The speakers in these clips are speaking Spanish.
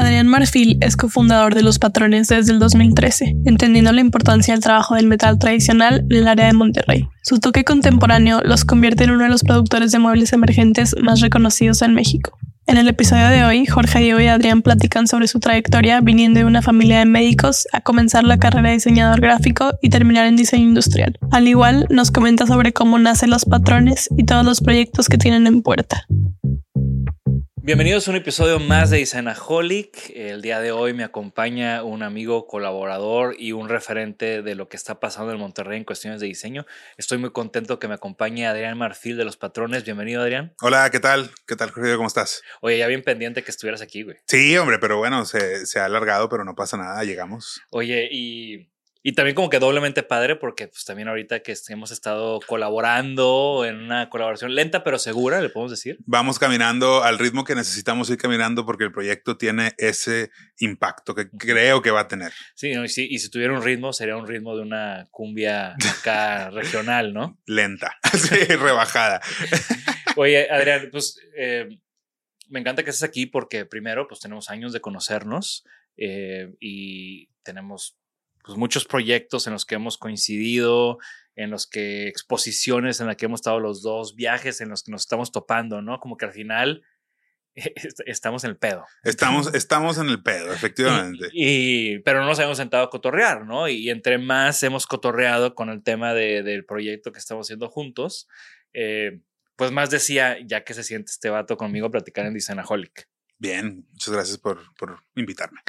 Adrián Marfil es cofundador de Los Patrones desde el 2013, entendiendo la importancia del trabajo del metal tradicional en el área de Monterrey. Su toque contemporáneo los convierte en uno de los productores de muebles emergentes más reconocidos en México. En el episodio de hoy, Jorge Diego y Adrián platican sobre su trayectoria viniendo de una familia de médicos a comenzar la carrera de diseñador gráfico y terminar en diseño industrial. Al igual, nos comenta sobre cómo nacen los patrones y todos los proyectos que tienen en puerta. Bienvenidos a un episodio más de Designaholic. El día de hoy me acompaña un amigo colaborador y un referente de lo que está pasando en Monterrey en cuestiones de diseño. Estoy muy contento que me acompañe Adrián Marfil de Los Patrones. Bienvenido, Adrián. Hola, ¿qué tal? ¿Qué tal, Jorge? ¿Cómo estás? Oye, ya bien pendiente que estuvieras aquí, güey. Sí, hombre, pero bueno, se, se ha alargado, pero no pasa nada, llegamos. Oye, y y también como que doblemente padre porque pues también ahorita que hemos estado colaborando en una colaboración lenta pero segura, le podemos decir. Vamos caminando al ritmo que necesitamos ir caminando porque el proyecto tiene ese impacto que creo que va a tener. Sí, y, si, y si tuviera un ritmo sería un ritmo de una cumbia acá regional, ¿no? Lenta, sí, rebajada. Oye, Adrián, pues eh, me encanta que estés aquí porque primero pues tenemos años de conocernos eh, y tenemos pues, muchos proyectos en los que hemos coincidido, en los que exposiciones en las que hemos estado los dos, viajes en los que nos estamos topando, ¿no? Como que al final estamos en el pedo. Estamos, estamos en el pedo, efectivamente. Y, pero no nos hemos sentado a cotorrear, ¿no? Y entre más hemos cotorreado con el tema de, del proyecto que estamos haciendo juntos, eh, pues más decía, ya que se siente este vato conmigo platicar en Designaholic. Bien, muchas gracias por, por invitarme.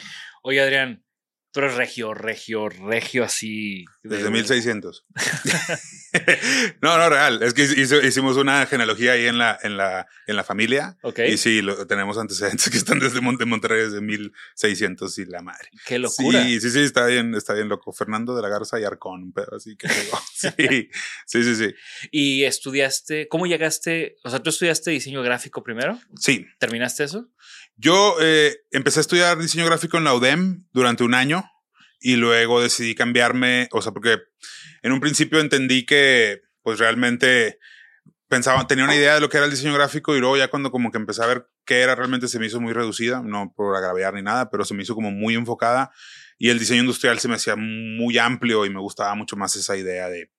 Oye, Adrián, Tú eres regio, regio, regio así. Desde 1600. no, no, real. Es que hicimos una genealogía ahí en la, en la, en la familia. Ok. Y sí, lo, tenemos antecedentes que están desde Monte Monterrey desde 1600 y la madre. Qué locura. Sí, sí, sí, está bien, está bien loco. Fernando de la Garza y Arcón, pero así que sí, sí, sí, sí. ¿Y estudiaste, cómo llegaste? O sea, ¿tú estudiaste diseño gráfico primero? Sí. ¿Terminaste eso? Yo eh, empecé a estudiar diseño gráfico en la UDEM durante un año y luego decidí cambiarme, o sea, porque en un principio entendí que pues realmente pensaba, tenía una idea de lo que era el diseño gráfico y luego ya cuando como que empecé a ver qué era realmente se me hizo muy reducida, no por agraviar ni nada, pero se me hizo como muy enfocada y el diseño industrial se me hacía muy amplio y me gustaba mucho más esa idea de,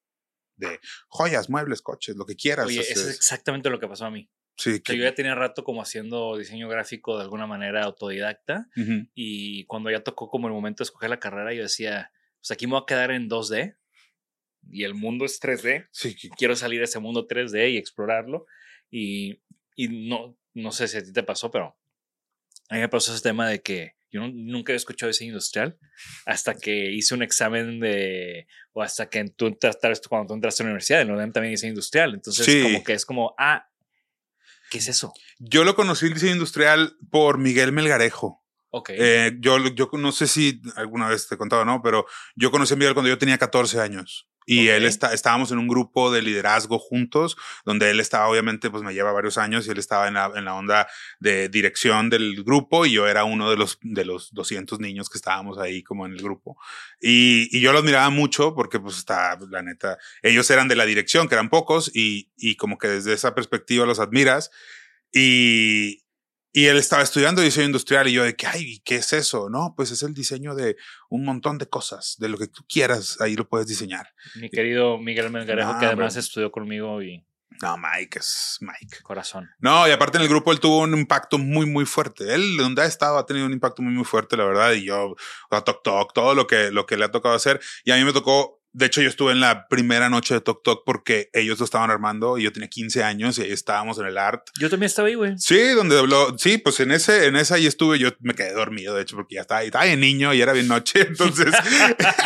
de joyas, muebles, coches, lo que quieras. Oye, eso es exactamente lo que pasó a mí. Sí, que yo ya tenía rato como haciendo diseño gráfico de alguna manera autodidacta Ujú. y cuando ya tocó como el momento de escoger la carrera yo decía, pues aquí me voy a quedar en 2D y el mundo es 3D. Sí, Quiero salir a ese mundo 3D y explorarlo. Y, y no, no sé si a ti te pasó, pero a mí me pasó ese tema de que yo no- nunca había escuchado diseño industrial hasta que hice un examen de, o hasta que tú entraste, cuando tú entraste a la universidad, en también diseño industrial. Entonces, Sí. como que es como, ah, ¿qué es eso? Yo lo conocí el diseño industrial por Miguel Melgarejo. Ok. Eh, yo, yo no sé si alguna vez te he contado no, pero yo conocí a Miguel cuando yo tenía 14 años. Y él está, estábamos en un grupo de liderazgo juntos, donde él estaba, obviamente, pues me lleva varios años y él estaba en la, en la onda de dirección del grupo y yo era uno de los, de los 200 niños que estábamos ahí como en el grupo. Y, y yo lo admiraba mucho porque, pues, está, la neta, ellos eran de la dirección, que eran pocos, y, y como que desde esa perspectiva los admiras. Y, y él estaba estudiando diseño industrial y yo de que, ay, ¿qué es eso? No, pues es el diseño de un montón de cosas, de lo que tú quieras, ahí lo puedes diseñar. Mi querido Miguel Melgarejo, No, que además hombre. estudió conmigo y No, Mike es Mike. corazón. No, y aparte en el grupo él tuvo un impacto muy, muy fuerte. Él, donde ha estado, ha tenido un impacto muy, muy fuerte, la verdad. Y yo, a Tok Tok, todo lo que, lo que le ha tocado hacer. Y a mí me tocó, de hecho, yo estuve en la primera noche de Tok Tok porque ellos lo estaban armando y yo tenía 15 años y ahí estábamos en el art. Yo también estaba ahí, güey. Sí, donde habló, sí, pues en ese, en esa ahí estuve, yo me quedé dormido, de hecho, porque ya estaba, estaba bien niño y era bien noche, entonces,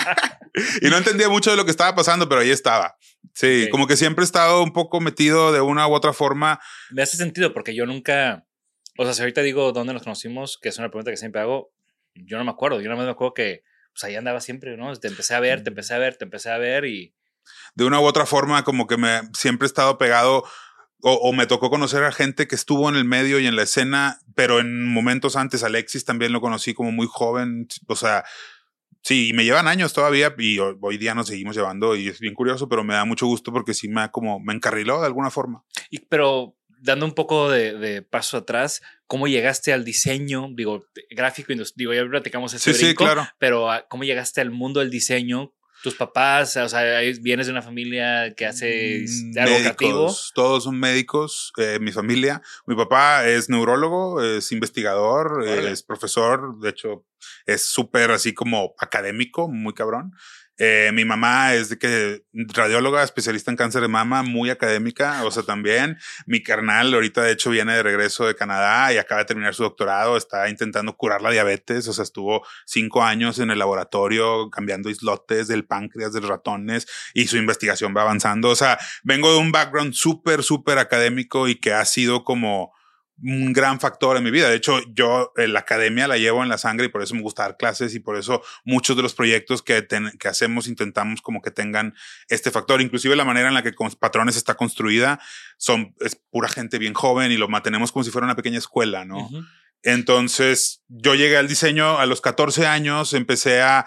y no entendía mucho de lo que estaba pasando, pero ahí estaba. Sí, como que siempre he estado un poco metido de una u otra forma. Me hace sentido porque yo nunca, o sea, si ahorita digo dónde nos conocimos, que es una pregunta que siempre hago, yo no me acuerdo. Yo más me acuerdo que pues ahí andaba siempre, ¿no? Te empecé a ver, te empecé a ver, te empecé a ver y De una u otra forma, como que me siempre he estado pegado o, o me tocó conocer a gente que estuvo en el medio y en la escena, pero en momentos antes, Alexis también lo conocí como muy joven, o sea, sí, me llevan años todavía y ho- hoy día nos seguimos llevando y es bien curioso, pero me da mucho gusto porque sí me ha como, me encarriló de alguna forma. Y, pero dando un poco de, de paso atrás, ¿cómo llegaste al diseño? Digo, gráfico, digo, ya platicamos ese Sí, sí, claro. pero ah, ¿cómo llegaste al mundo del diseño? Tus papás, o sea, vienes de una familia que hace Mm, algo creativo. Médicos, todos son médicos, eh, mi familia. Mi papá es neurólogo, es investigador, Órale. es profesor, de hecho es súper así como académico, muy cabrón. Eh, mi mamá es de que radióloga, especialista en cáncer de mama, muy académica, o sea, también. Mi carnal ahorita de hecho viene de regreso de Canadá y acaba de terminar su doctorado, está intentando curar la diabetes, o sea, estuvo cinco años en el laboratorio cambiando islotes del páncreas, de ratones y su investigación va avanzando. O sea, vengo de un background súper, súper académico y que ha sido como un gran factor en mi vida. De hecho, yo eh, la academia la llevo en la sangre y por eso me gusta dar clases y por eso muchos de los proyectos que, ten- que hacemos intentamos como que tengan este factor. Inclusive la manera en la que Patrones está construida son, es pura gente bien joven y lo mantenemos como si fuera una pequeña escuela, ¿no? Entonces, yo llegué al diseño a los 14 años, empecé a,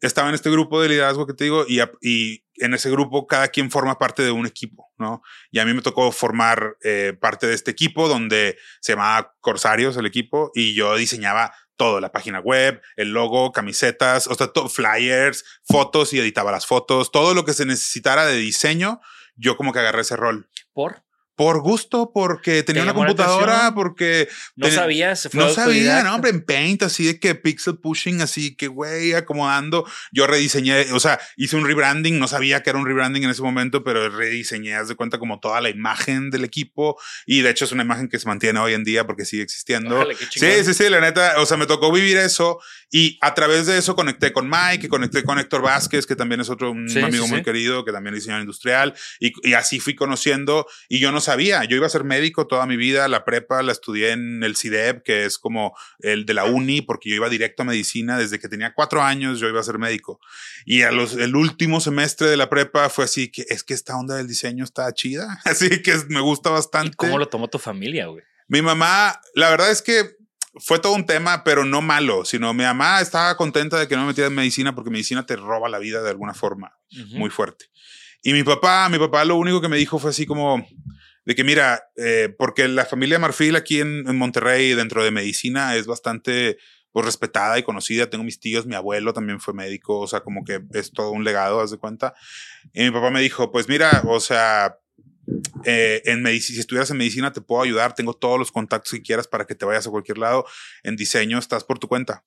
estaba en este grupo de liderazgo que te digo, y, en ese grupo cada quien forma parte de un equipo, ¿no? Y a mí me tocó formar eh, parte de este equipo donde se llamaba Corsarios el equipo y yo diseñaba todo, la página web, el logo, camisetas, o sea, to- flyers, fotos y editaba las fotos, todo lo que se necesitara de diseño, yo como que agarré ese rol. ¿Por? Por gusto, porque tenía una computadora, porque No Ten- sabías, no sabía, no, hombre, en Paint, así de que pixel pushing, así que, güey, acomodando. Yo rediseñé, o sea, hice un rebranding, no sabía que era un rebranding en ese momento, pero rediseñé, haz de cuenta, como toda la imagen del equipo. Y de hecho es una imagen que se mantiene hoy en día porque sigue existiendo. Chingón. Sí, sí, sí, la neta, o sea, me tocó vivir eso y a través de eso conecté con Mike y conecté con Héctor Vázquez, que también es otro un Sí, amigo sí, muy sí. querido, que también es diseñador industrial y, y así fui conociendo y yo no sabía, yo iba a ser médico toda mi vida, la prepa la estudié en el CIDEP, que es como el de la uni, porque yo iba directo a medicina desde que tenía cuatro años, yo iba a ser médico. Y a los, el último semestre de la prepa fue así que es que esta onda del diseño está chida, así que me gusta bastante. ¿Y cómo lo tomó tu familia, güey? Mi mamá, la verdad es que fue todo un tema, pero no malo, sino mi mamá estaba contenta de que no me metiera en medicina porque medicina te roba la vida de alguna forma Ujú. muy fuerte. Y mi papá, mi papá lo único que me dijo fue así como de que mira, eh, porque la familia Marfil aquí en, en Monterrey dentro de medicina es bastante pues respetada y conocida. Tengo mis tíos, mi abuelo también fue médico, o sea, como que es todo un legado, haz de cuenta. Y mi papá me dijo, pues mira, o sea, eh, en medicina, si estuvieras en medicina te puedo ayudar, tengo todos los contactos que quieras para que te vayas a cualquier lado. En diseño estás por tu cuenta.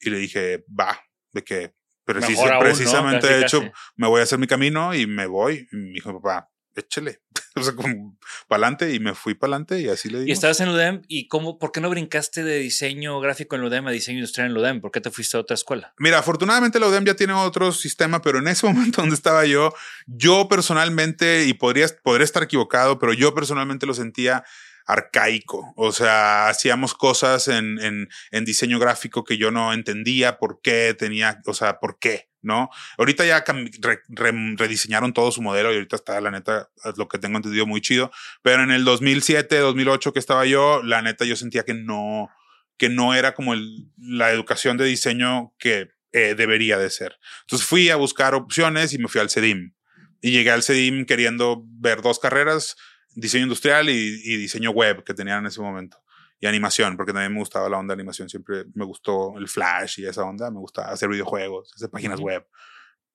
Y le dije, va, de que Precis- ¿no? precisamente, Casi, de hecho, casi. me voy a hacer mi camino y me voy. Y me dijo, papá, échele. o sea, como para adelante y me fui para adelante y así le Y digo. estabas en UDEM y cómo, ¿por qué no brincaste de diseño gráfico en UDEM a diseño industrial en UDEM? ¿Por qué te fuiste a otra escuela? Mira, afortunadamente la UDEM ya tiene otro sistema, pero en ese momento donde estaba yo, yo personalmente, y podría, podría estar equivocado, pero yo personalmente lo sentía arcaico. O sea, hacíamos cosas en, en, en diseño gráfico que yo no entendía por qué tenía, o sea, por qué, ¿no? Ahorita ya re- re- rediseñaron todo su modelo y ahorita está, la neta, lo que tengo entendido, muy chido. Pero en el 2007, 2008 que estaba yo, la neta, yo sentía que no, que no era como la educación de diseño que eh, debería de ser. Entonces fui a buscar opciones y me fui al CEDIM. Y llegué al CEDIM queriendo ver dos carreras, diseño industrial y diseño web que tenían en ese momento. Y animación, porque también me gustaba la onda de animación. Siempre me gustó el flash y esa onda. Me gustaba hacer videojuegos, hacer páginas web.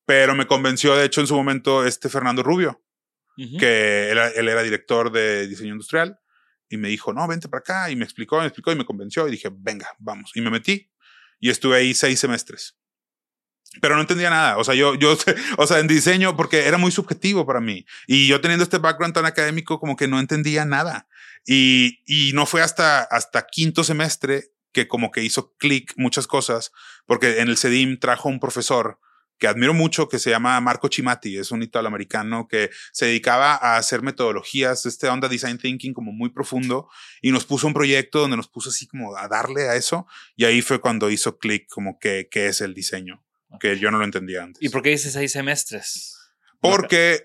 Pero me convenció, de hecho, en su momento, este Fernando Rubio, que él, él era director de diseño industrial y me dijo, no, vente para acá y me explicó, me explicó y me convenció y dije, venga, vamos. Y me metí y estuve ahí seis semestres. Pero no entendía nada. O sea, yo, yo, o sea, en diseño, porque era muy subjetivo para mí. Y yo teniendo este background tan académico, como que no entendía nada. Y, y no fue hasta, hasta quinto semestre que como que hizo clic muchas cosas, porque en el CEDIM trajo un profesor que admiro mucho, que se llama Marco Chimati, es un italoamericano que se dedicaba a hacer metodologías, este onda design thinking como muy profundo, y nos puso un proyecto donde nos puso así como a darle a eso, y ahí fue cuando hizo clic como que, que es el diseño, que yo no lo entendía antes. ¿Y por qué dices seis semestres? Porque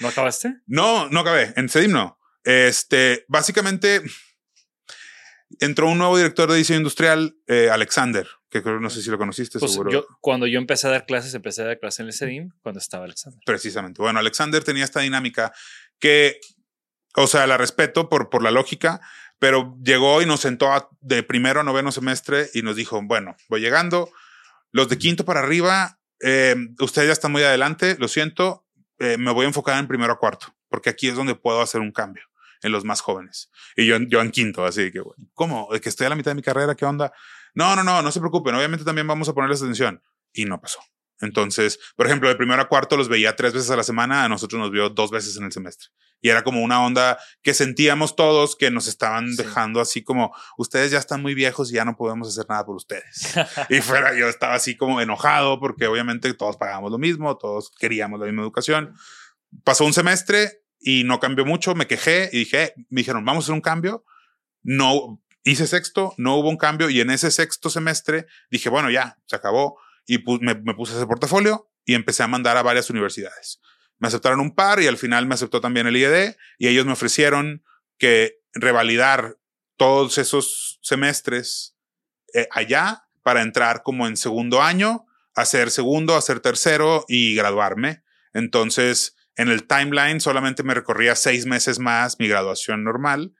¿No acabaste? no, no acabé, en CEDIM no. Este, básicamente entró un nuevo director de diseño industrial, eh, Alexander, que creo, no sé si lo conociste, Pues seguro. yo, cuando yo empecé a dar clases, empecé a dar clases en el CEDIM cuando estaba Alexander. Precisamente. Bueno, Alexander tenía esta dinámica que, o sea, la respeto por, por la lógica, pero llegó y nos sentó a- de primero a noveno semestre y nos dijo, bueno, voy llegando, los de quinto para arriba, eh, ustedes ya están muy adelante, lo siento, eh, me voy a enfocar en primero a cuarto, porque aquí es donde puedo hacer un cambio en los más jóvenes. Y yo, yo en quinto, así que, bueno, ¿cómo? ¿De que estoy a la mitad de mi carrera? ¿Qué onda? No, no, no, no se preocupen, obviamente también vamos a ponerles atención. Y no pasó. Entonces, por ejemplo, de primero a cuarto los veía tres veces a la semana, a nosotros nos vio dos veces en el semestre. Y era como una onda que sentíamos todos que nos estaban Sí. dejando así como, ustedes ya están muy viejos y ya no podemos hacer nada por ustedes. y fuera, yo estaba así como enojado porque obviamente todos pagábamos lo mismo, todos queríamos la misma educación. Pasó un semestre y no cambió mucho, me quejé y dije, me dijeron, vamos a hacer un cambio. No, hice sexto, no hubo un cambio y en ese sexto semestre dije, bueno, ya, se acabó y me, puse hacer portafolio y empecé a mandar a varias universidades. Me aceptaron un par y al final me aceptó también el IED y ellos me ofrecieron que revalidar todos esos semestres eh, allá para entrar como en segundo año, hacer segundo, hacer tercero y graduarme. Entonces, en el timeline solamente me recorría seis meses más mi graduación normal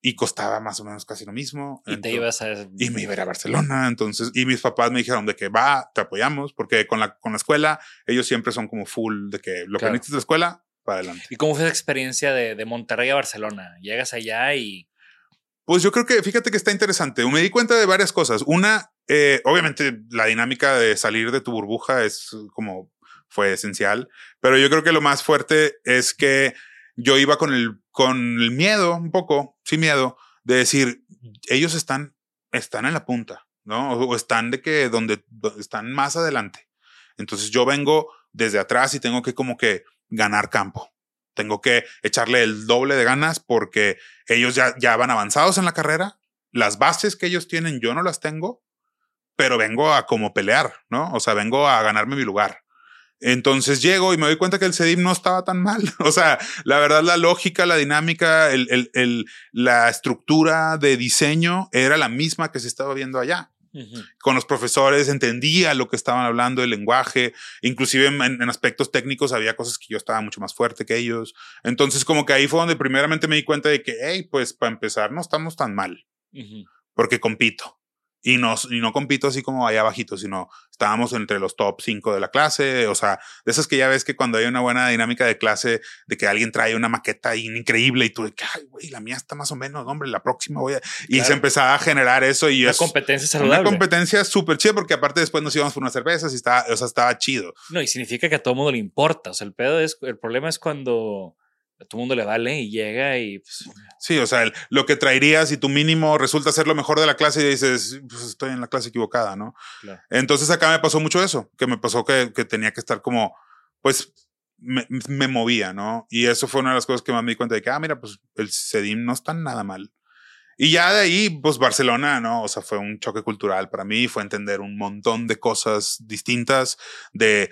y costaba más o menos casi lo mismo. Y te Entonces- ibas a... y me iba a ir a Barcelona. Entonces, y mis papás me dijeron de que va, te apoyamos, porque con la, con la escuela, ellos siempre son como full de que lo que Claro. necesites de la escuela, para adelante. ¿Y cómo fue esa experiencia de, de Monterrey a Barcelona? Llegas allá y... Pues yo creo que, fíjate que está interesante. Me di cuenta de varias cosas. Una, eh, obviamente, la dinámica de salir de tu burbuja es como fue esencial, pero yo creo que lo más fuerte es que yo iba con el, con el miedo, un poco, sin miedo, de decir, ellos están, están en la punta, ¿no? O, están de que donde, donde están más adelante. Entonces yo vengo desde atrás y tengo que como que ganar campo. Tengo que echarle el doble de ganas porque ellos ya, ya van avanzados en la carrera. Las bases que ellos tienen yo no las tengo, pero vengo a como pelear, ¿no? O sea, vengo a ganarme mi lugar. Entonces llego y me doy cuenta que el CEDIM no estaba tan mal. O sea, la verdad, la lógica, la dinámica, el, el, el, la estructura de diseño era la misma que se estaba viendo allá con los profesores, entendía lo que estaban hablando, el lenguaje, inclusive en, en, aspectos técnicos había cosas que yo estaba mucho más fuerte que ellos. Entonces como que ahí fue donde primeramente me di cuenta de que, hey, pues para empezar no estamos tan mal, porque compito. Y no, y no compito así como allá abajito, sino estábamos entre los top 5 de la clase. O sea, de esas que ya ves que cuando hay una buena dinámica de clase, de que alguien trae una maqueta increíble y tú de que, ay, güey, la mía está más o menos, hombre, la próxima voy a. Y se empezaba a generar eso y Una es competencia saludable. una competencia súper chida porque aparte después nos íbamos por unas cervezas y estaba, o sea, estaba chido. No, y significa que a todo mundo le importa. O sea, el pedo es, el problema es cuando a todo mundo le vale y llega y pues, Sí, o sea, el- lo que traerías y tu mínimo resulta ser lo mejor de la clase y dices, pues estoy en la clase equivocada, ¿no? Claro. Entonces acá me pasó mucho eso, que me pasó que, que tenía que estar como, pues, me, me movía, ¿no? Y eso fue una de las cosas que más me di cuenta de que, ah, mira, pues el CEDIM no está nada mal. Y ya de ahí, pues Barcelona, ¿no? O sea, fue un choque cultural para mí, fue entender un montón de cosas distintas, de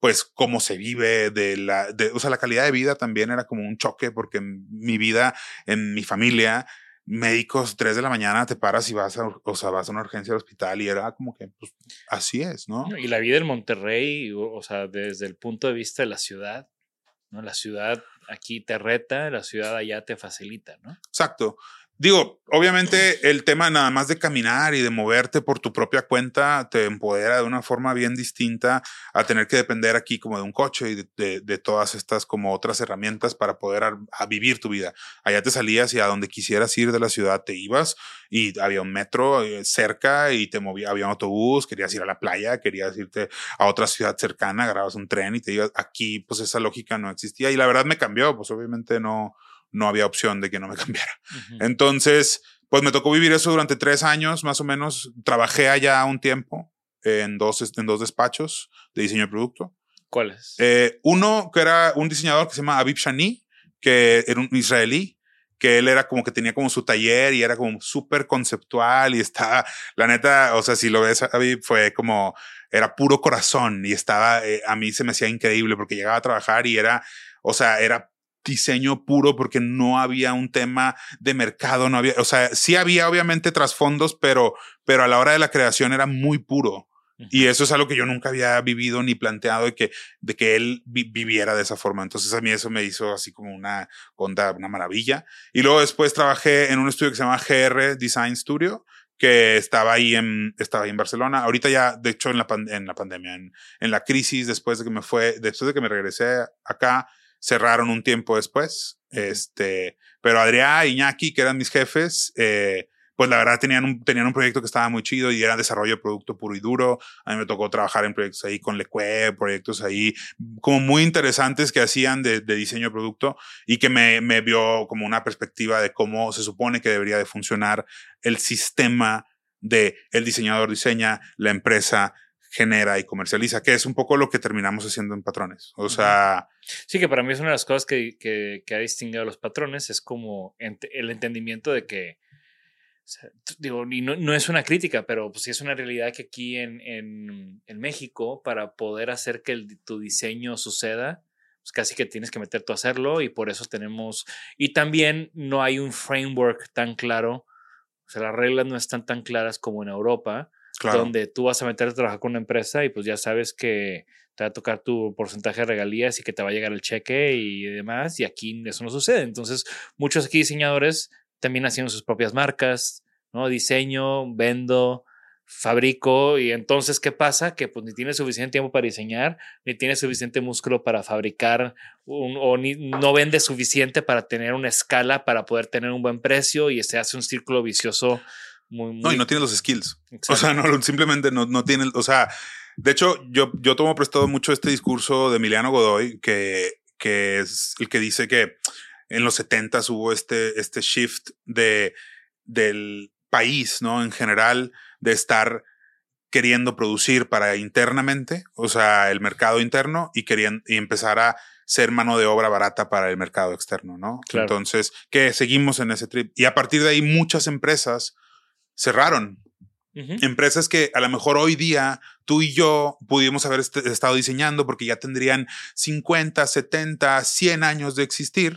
pues cómo se vive, de la, de, o sea, la calidad de vida también era como un choque porque en mi vida, en mi familia, médicos, 3 de la mañana te paras y vas a, o sea, vas a una urgencia al hospital y era como que, pues, así es, ¿no? Y la vida en Monterrey, o, o sea, desde el punto de vista de la ciudad, ¿no? La ciudad aquí te reta, la ciudad allá te facilita, ¿no? Exacto. Digo, obviamente el tema nada más de caminar y de moverte por tu propia cuenta te empodera de una forma bien distinta a tener que depender aquí como de un coche y de, todas estas como otras herramientas para poder vivir tu vida. Allá te salías y a donde quisieras ir de la ciudad te ibas y había un metro eh, cerca y te movía, había un autobús, querías ir a la playa, querías irte a otra ciudad cercana, agarrabas un tren y te ibas. Aquí pues esa lógica no existía y la verdad me cambió, pues obviamente no, no había opción de que no me cambiara. Entonces, pues me tocó vivir eso durante tres años, más o menos. Trabajé allá un tiempo en dos, en dos despachos de diseño de producto. ¿Cuál es? Eh, uno que era un diseñador que se llama Aviv Shani, que era un israelí, que él era como que tenía como su taller y era como súper conceptual y estaba, la neta, o sea, si lo ves, Aviv fue como, era puro corazón y estaba, eh, a mí se me hacía increíble porque llegaba a trabajar y era, o sea, era diseño puro porque no había un tema de mercado, no había, o sea, sí había obviamente trasfondos, pero, pero a la hora de la creación era muy puro. Y eso es algo que yo nunca había vivido ni planteado de que, de que él vi- viviera de esa forma. Entonces a mí eso me hizo así como una onda, una maravilla. Y luego después trabajé en un estudio que se llama GR Design Studio, que estaba ahí en, estaba ahí en Barcelona. Ahorita ya, de hecho, en la, pan- en la pandemia, en, en la crisis, después de que me fue, después de que me regresé acá, cerraron un tiempo después. Este, pero Adrián y Iñaki, que eran mis jefes, eh, pues la verdad tenían un, tenían un proyecto que estaba muy chido y era desarrollo de producto puro y duro. A mí me tocó trabajar en proyectos ahí con Lecue, proyectos ahí como muy interesantes que hacían de, de diseño de producto y que me, me vio como una perspectiva de cómo se supone que debería de funcionar el sistema de el diseñador diseña, la empresa genera y comercializa, que es un poco lo que terminamos haciendo en patrones. O sea, Sí, que para mí es una de las cosas que, que, que ha distinguido a los patrones, es como ent- el entendimiento de que, o sea, t- digo, y no, no es una crítica, pero pues sí es una realidad que aquí en, en, en México, para poder hacer que el- tu diseño suceda, pues casi que tienes que meter tú a hacerlo y por eso tenemos, y también no hay un framework tan claro, o sea, las reglas no están tan claras como en Europa, donde tú vas a meterte a trabajar con una empresa y pues ya sabes que te va a tocar tu porcentaje de regalías y que te va a llegar el cheque y demás, y aquí eso no sucede. Entonces, muchos aquí diseñadores también haciendo sus propias marcas, ¿no? Diseño, vendo, fabrico, y entonces, ¿qué pasa? Que pues ni tienes suficiente tiempo para diseñar, ni tienes suficiente músculo para fabricar, o ni, no vendes suficiente para tener una escala para poder tener un buen precio, y se hace un círculo vicioso muy, muy No, y no tienes los skills. O sea, no, simplemente no, no tiene, o sea, de hecho, yo, yo tomo prestado mucho este discurso de Emiliano Godoy, que, que es el que dice que en los 70 hubo este, este shift de, del país, ¿no? En general, de estar queriendo producir para internamente, o sea, el mercado interno y querían y empezar a ser mano de obra barata para el mercado externo, ¿no? Claro. Entonces, que seguimos en ese trip. Y a partir de ahí muchas empresas cerraron. Empresas que a lo mejor hoy día tú y yo pudimos haber est- estado diseñando porque ya tendrían 50, 70, 100 años de existir.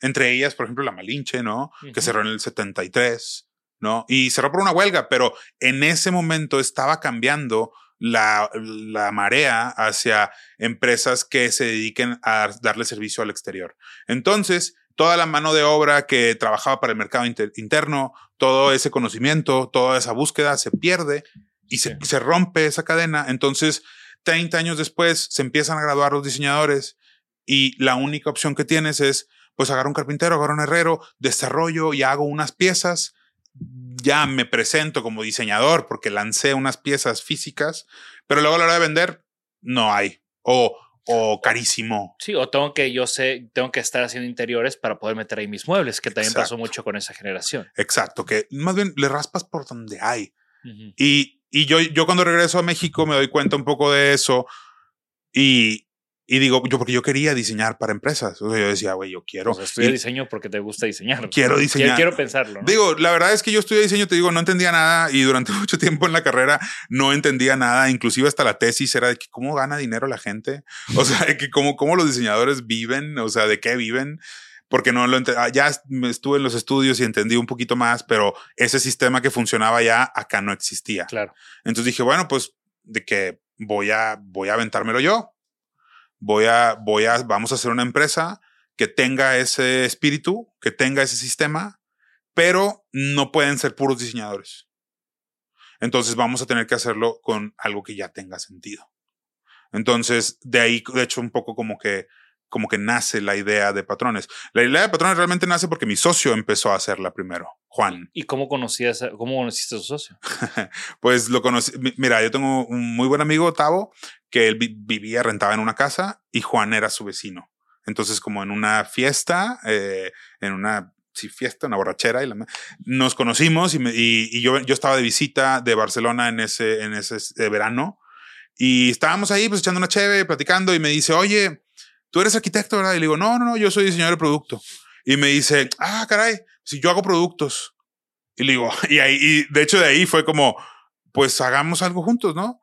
Entre ellas, por ejemplo, la Malinche, ¿no? Que cerró en el 73, ¿no? Y cerró por una huelga, pero en ese momento estaba cambiando la, la marea hacia empresas que se dediquen a darle servicio al exterior. Entonces, toda la mano de obra que trabajaba para el mercado inter- interno, todo ese conocimiento, toda esa búsqueda se pierde y se, se rompe esa cadena. Entonces, 30 años después se empiezan a graduar los diseñadores y la única opción que tienes es, pues, agarrar un carpintero, agarrar un herrero, desarrollo y hago unas piezas. Ya me presento como diseñador porque lancé unas piezas físicas, pero luego a la hora de vender, no hay. O, o carísimo. Sí, o tengo que, yo sé, tengo que estar haciendo interiores para poder meter ahí mis muebles, que también pasó mucho con esa generación. Exacto, que más bien le raspas por donde hay. Y, y yo, yo cuando regreso a México me doy cuenta un poco de eso y, y digo, yo porque yo quería diseñar para empresas. O sea, yo decía, güey, yo quiero. Sea, estudia diseño porque te gusta diseñar. Quiero Quiero- diseñar. Quiero, pensarlo. ¿no? Digo, la verdad es que yo estudié diseño, te digo, no entendía nada y durante mucho tiempo en la carrera no entendía nada, inclusive hasta la tesis era de que cómo gana dinero la gente, o sea, de que cómo, cómo los diseñadores viven, o sea, de qué viven, porque no lo entendía. Ya est- estuve en los estudios y entendí un poquito más, pero ese sistema que funcionaba ya acá no existía. Claro. Entonces dije, bueno, pues de que voy a, voy a aventármelo yo. Voy a, voy a, vamos a hacer una empresa que tenga ese espíritu, que tenga ese sistema, pero no pueden ser puros diseñadores. Entonces vamos a tener que hacerlo con algo que ya tenga sentido. Entonces, de ahí, de hecho, un poco como que, como que nace la idea de patrones. La idea de patrones realmente nace porque mi socio empezó a hacerla primero, Juan. ¿Y cómo conocías, a- cómo conociste a tu socio? Pues lo conocí. mi- Mira, yo tengo un muy buen amigo, Tavo, que él vi- vivía, rentaba en una casa y Juan era su vecino. Entonces, como en una fiesta, eh, en una sí, fiesta, una borrachera, y la nos conocimos y, me- y- y yo, yo estaba de visita de Barcelona en ese, en ese eh, verano y estábamos ahí pues echando una cheve, platicando y me dice, oye, tú eres arquitecto, ¿verdad? Y le digo, no, no, no, yo soy diseñador de producto. Y me dice, ah, caray, si yo hago productos. Y le digo, y ahí, y de hecho de ahí fue como, pues hagamos algo juntos, ¿no?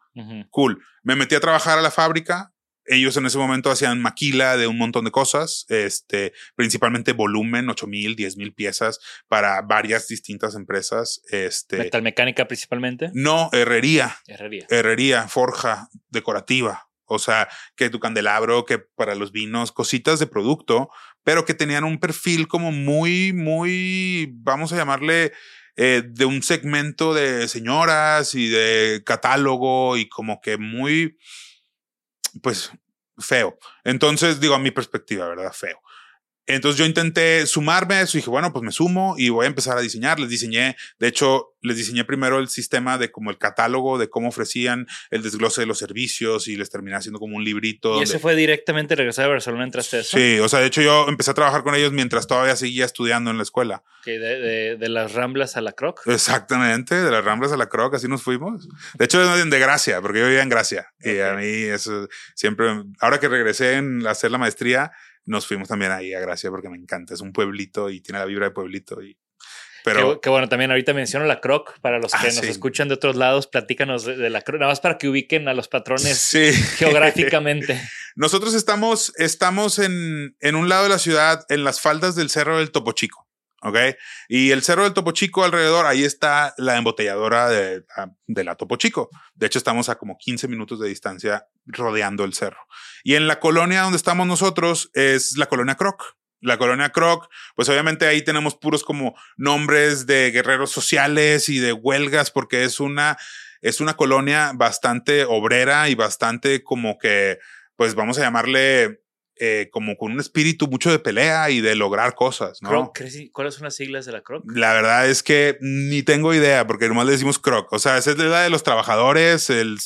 Cool. Me metí a trabajar a la fábrica. Ellos en ese momento hacían maquila de un montón de cosas, este, principalmente volumen, 8 mil, 10 mil piezas para varias distintas empresas. Este, Metalmecánica principalmente. no, herrería, Herrería. herrería, forja, decorativa. O sea, que tu candelabro, que para los vinos, cositas de producto, pero que tenían un perfil como muy, muy, vamos a llamarle, eh, de un segmento de señoras y de catálogo y como que muy, pues, feo. Entonces, digo, a mi perspectiva, ¿verdad? Feo. Entonces yo intenté sumarme a eso y dije, bueno, pues me sumo y voy a empezar a diseñar. Les diseñé, de hecho, les diseñé primero el sistema de como el catálogo de cómo ofrecían el desglose de los servicios y les terminé haciendo como un librito. ¿Y ese fue directamente regresar a Barcelona? ¿Entraste a eso? Sí, o sea, de hecho yo empecé a trabajar con ellos mientras todavía seguía estudiando en la escuela. De, de- de las Ramblas a la Croc. Exactamente, de las Ramblas a la Croc, así nos fuimos. De hecho, de Gracia, porque yo vivía en Gracia. Y a mí eso siempre, ahora que regresé en hacer la maestría, nos fuimos también ahí a Gracia porque me encanta. Es un pueblito y tiene la vibra de pueblito. Y, pero que, que bueno, también ahorita menciono la Croc. Para los Ah, que nos sí. escuchan de otros lados, platícanos de, de la Croc. Nada más para que ubiquen a los patrones sí. geográficamente. Nosotros estamos, estamos en, en un lado de la ciudad, en las faldas del Cerro del Topo Chico. ¿Ok? Y el Cerro del Topo Chico alrededor, ahí está la embotelladora de, de la Topo Chico. De hecho, estamos a como 15 minutos de distancia rodeando el cerro. Y en la colonia donde estamos nosotros es la colonia Croc. La colonia Croc, pues obviamente ahí tenemos puros como nombres de guerreros sociales y de huelgas, porque es una, es una colonia bastante obrera y bastante como que, pues vamos a llamarle eh, como con un espíritu mucho de pelea y de lograr cosas, ¿no? Croc, ¿crees- ¿Cuáles son las siglas de la Croc? La verdad es que ni tengo idea, porque nomás le decimos croc. O sea, esa es la de los trabajadores, el,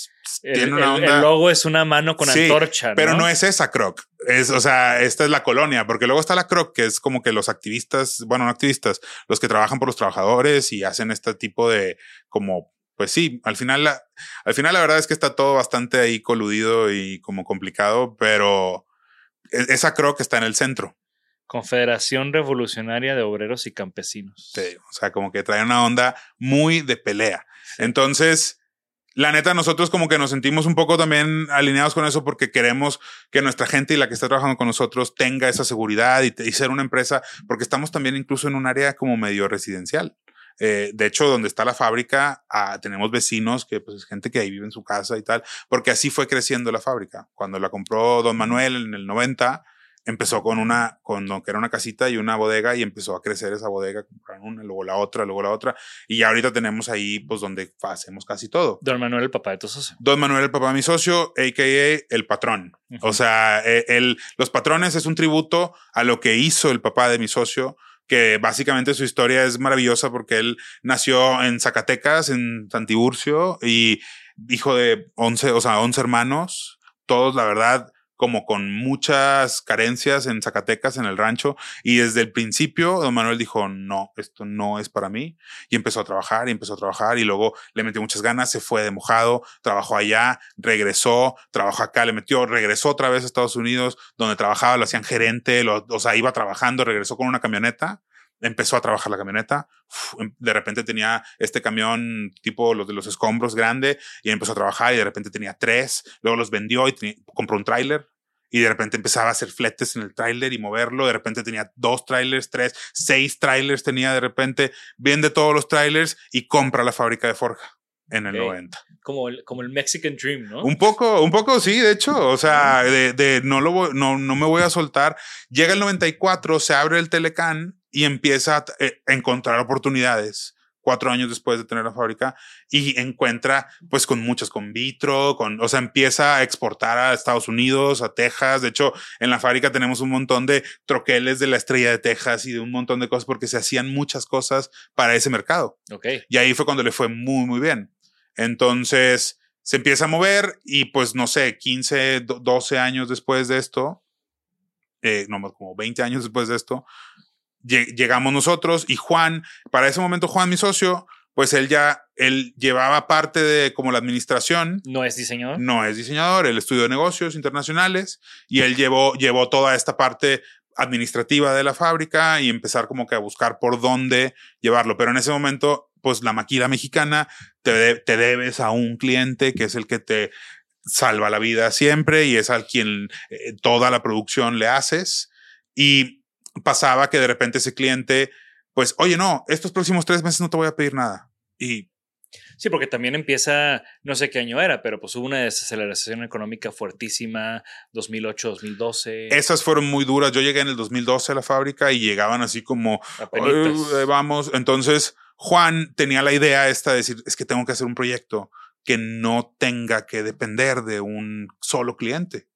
El, tiene una el- onda. el logo es una mano con Sí, antorcha. Pero no es esa croc. Es, o sea, esta es la colonia, porque luego está la croc, que es como que los activistas, bueno, no activistas, los que trabajan por los trabajadores y hacen este tipo de como, pues sí, al final, la, al final la verdad es que está todo bastante ahí coludido y como complicado, pero e- esa croc está en el centro. Confederación Revolucionaria de Obreros y Campesinos. Sí, o sea, como que trae una onda muy de pelea. Entonces, la neta, nosotros como que nos sentimos un poco también alineados con eso porque queremos que nuestra gente y la que está trabajando con nosotros tenga esa seguridad y, y ser una empresa, porque estamos también incluso en un área como medio residencial. Eh, de hecho, donde está la fábrica, ah, tenemos vecinos que pues es gente que ahí vive en su casa y tal, porque así fue creciendo la fábrica. Cuando la compró Don Manuel en el 90, empezó con una, con lo que era una casita y una bodega y empezó a crecer esa bodega, compraron una, luego la otra, luego la otra. Y ya ahorita tenemos ahí, pues, donde hacemos casi todo. Don Manuel, el papá de tu socio. Don Manuel, el papá de mi socio, a.k.a. el patrón. O sea, e, el, los patrones es un tributo a lo que hizo el papá de mi socio, que básicamente su historia es maravillosa porque él nació en Zacatecas, en Santiburcio, y hijo de 11, o sea, 11 hermanos, todos, la verdad, como con muchas carencias en Zacatecas, en el rancho, y desde el principio don Manuel dijo, no, esto no es para mí, y empezó a trabajar, y empezó a trabajar, y luego le metió muchas ganas, se fue de mojado, trabajó allá, regresó, trabajó acá, le metió, regresó otra vez a Estados Unidos, donde trabajaba, lo hacían gerente, lo, o sea, iba trabajando, regresó con una camioneta, empezó a trabajar la camioneta. Em, de repente tenía este camión tipo los de los escombros grande y empezó a trabajar y de repente tenía tres. Luego los vendió y compró un tráiler y de repente empezaba a hacer fletes en el tráiler y moverlo. De repente tenía dos trailers, tres, seis trailers tenía de repente. Vende todos los trailers y compra la fábrica de forja en el 90. Como el, como el Mexican Dream, ¿no? Un poco, un poco sí, de hecho, o sea, de, de no, lo no, no me voy a soltar. Llega el 94, se abre el Telecán y empieza a eh, encontrar oportunidades cuatro años después de tener la fábrica y encuentra pues con muchas, con vitro, con, o sea, empieza a exportar a Estados Unidos, a Texas. De hecho, en la fábrica tenemos un montón de troqueles de la estrella de Texas y de un montón de cosas porque se hacían muchas cosas para ese mercado. Ok. Y ahí fue cuando le fue muy, muy bien. Entonces se empieza a mover y pues no sé, 15, 12 años después de esto, eh, no, como 20 años después de esto, llegamos nosotros y Juan, para ese momento Juan, mi socio, pues él ya, él llevaba parte de como la administración. No es diseñador. No es diseñador, él estudió negocios internacionales y él llevó, llevó toda esta parte administrativa de la fábrica y empezar como que a buscar por dónde llevarlo. Pero en ese momento, pues la maquila mexicana te, te debes a un cliente que es el que te salva la vida siempre y es al quien eh, toda la producción le haces. Y pasaba que de repente ese cliente, pues, oye, no, estos próximos tres meses no te voy a pedir nada. Y Sí, porque también empieza, no sé qué año era, pero pues hubo una desaceleración económica fuertísima, 2008, 2012. Esas fueron muy duras. Yo llegué en el 2012 a la fábrica y llegaban así como, vamos. Entonces, Juan tenía la idea esta de decir, es que tengo que hacer un proyecto que no tenga que depender de un solo cliente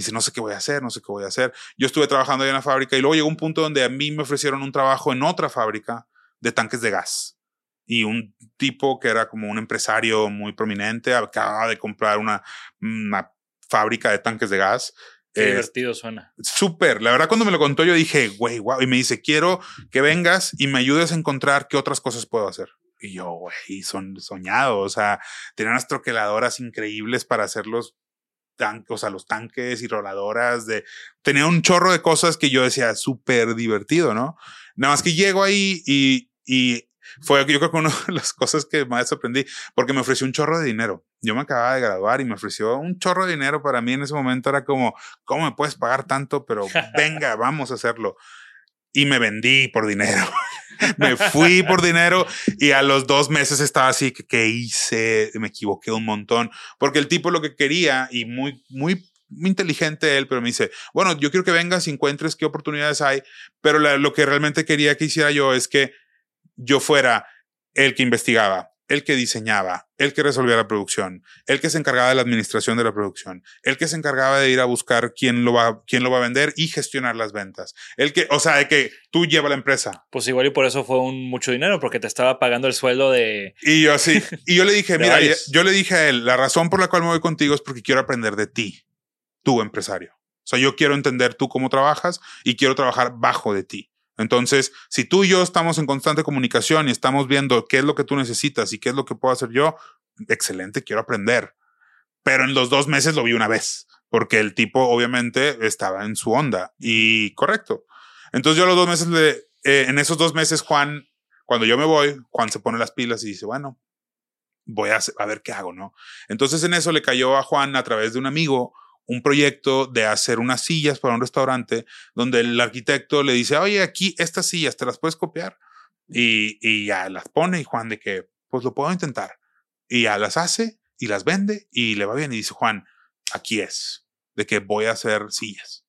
dice, no sé qué voy a hacer, no sé qué voy a hacer. Yo estuve trabajando ahí en la fábrica y luego llegó un punto donde a mí me ofrecieron un trabajo en otra fábrica de tanques de gas. Y un tipo que era como un empresario muy prominente acaba de comprar una, una fábrica de tanques de gas. Qué divertido suena. Súper. La verdad, cuando me lo contó, yo dije, güey, wow. Y me dice, quiero que vengas y me ayudes a encontrar qué otras cosas puedo hacer. Y yo, güey, son soñados. O sea, tenían unas troqueladoras increíbles para hacerlos o sea, los tanques y roladoras, de, tenía un chorro de cosas que yo decía súper divertido, ¿no? Nada más que llego ahí y, y fue yo creo que una de las cosas que más aprendí, porque me ofreció un chorro de dinero. Yo me acababa de graduar y me ofreció un chorro de dinero. Para mí en ese momento era como, ¿cómo me puedes pagar tanto? Pero venga, vamos a hacerlo. Y me vendí por dinero. me fui por dinero y a los dos meses estaba así, que ¿qué hice? Me equivoqué un montón, porque el tipo lo que quería y muy, muy inteligente él, pero me dice, bueno, yo quiero que vengas y encuentres qué oportunidades hay, pero lo que realmente quería que hiciera yo es que yo fuera el que investigaba, el que diseñaba, el que resolvía la producción, el que se encargaba de la administración de la producción, el que se encargaba de ir a buscar quién lo va, quién lo va a vender y gestionar las ventas. El que, o sea, de que tú llevas la empresa. Pues igual y por eso fue un mucho dinero, porque te estaba pagando el sueldo de. Y yo así, y yo le dije, mira, yo le dije a él, la razón por la cual me voy contigo es porque quiero aprender de ti, tu empresario. O sea, yo quiero entender tú cómo trabajas y quiero trabajar bajo de ti. Entonces, si tú y yo estamos en constante comunicación y estamos viendo qué es lo que tú necesitas y qué es lo que puedo hacer yo, excelente, quiero aprender. Pero en los dos meses lo vi una vez, porque el tipo obviamente estaba en su onda y correcto. Entonces yo los dos meses, le, eh, en esos dos meses, Juan, cuando yo me voy, Juan se pone las pilas y dice, bueno, voy a ver qué hago, ¿no? Entonces en eso le cayó a Juan a través de un amigo un proyecto de hacer unas sillas para un restaurante donde el arquitecto le dice, oye, aquí estas sillas, ¿te las puedes copiar? Y, y ya las pone y Juan de que, pues lo puedo intentar. Y ya las hace y las vende y le va bien. Y dice, Juan, aquí es, de que voy a hacer sillas.